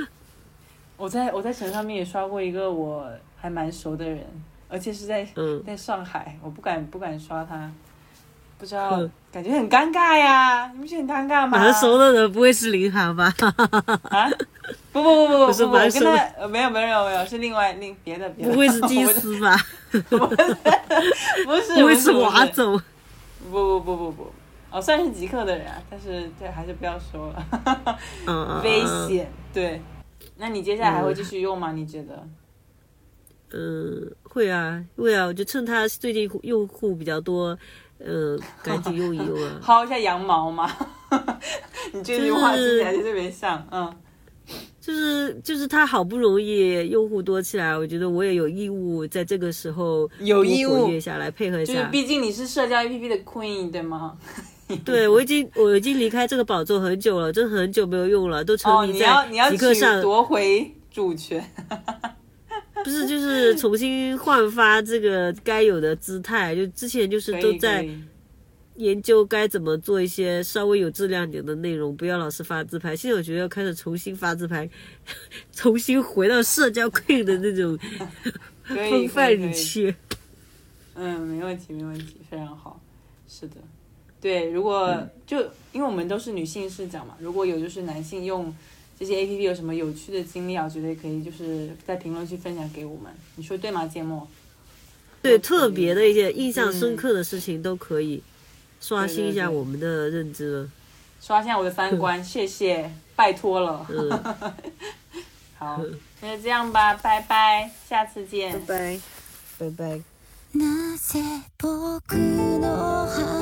*laughs* 我在我在城上面也刷过一个我还蛮熟的人，而且是在、嗯、在上海，我不敢不敢刷他，不知道、嗯、感觉很尴尬呀，你不觉得很尴尬吗？蛮熟的人不会是林航吧？啊？不不不不不不，我跟他呃没有没有没有是另外另别的别的，不会是金丝吧？不是不是不会是瓦 *laughs* *laughs* 总？不不不不不，哦算是极客的人啊，但是这还是不要说了，嗯 *laughs* 危险对。那你接下来还会继续用吗？你觉得？嗯，会啊，会啊，我就趁他最近用户比较多，呃，赶紧用一用啊。*laughs* 薅一下羊毛嘛，*laughs* 你这句话听起来就特别像，嗯。就是就是他好不容易用户多起来，我觉得我也有义务在这个时候有义务活跃下来配合一下。就是毕竟你是社交 APP 的 queen 对吗？*laughs* 对，我已经我已经离开这个宝座很久了，真的很久没有用了，都沉迷在极客上、哦、夺回主权。不是，就是重新焕发这个该有的姿态。就之前就是都在研究该怎么做一些稍微有质量点的内容，不要老是发自拍。现在我觉得要开始重新发自拍，*laughs* 重新回到社交 *laughs* queen 的那种风范里去。嗯，没问题，没问题，非常好。是的。对，如果、嗯、就因为我们都是女性视角嘛，如果有就是男性用这些 A P P 有什么有趣的经历啊，我觉得也可以就是在评论区分享给我们，你说对吗，芥末？对，特别的一些印象深刻的事情都可以、嗯、刷新一下我们的认知了，刷新我的三观，*laughs* 谢谢，拜托了。*laughs* 嗯，好，那就这样吧，拜拜，下次见，拜拜，拜拜。なぜ僕の肌へ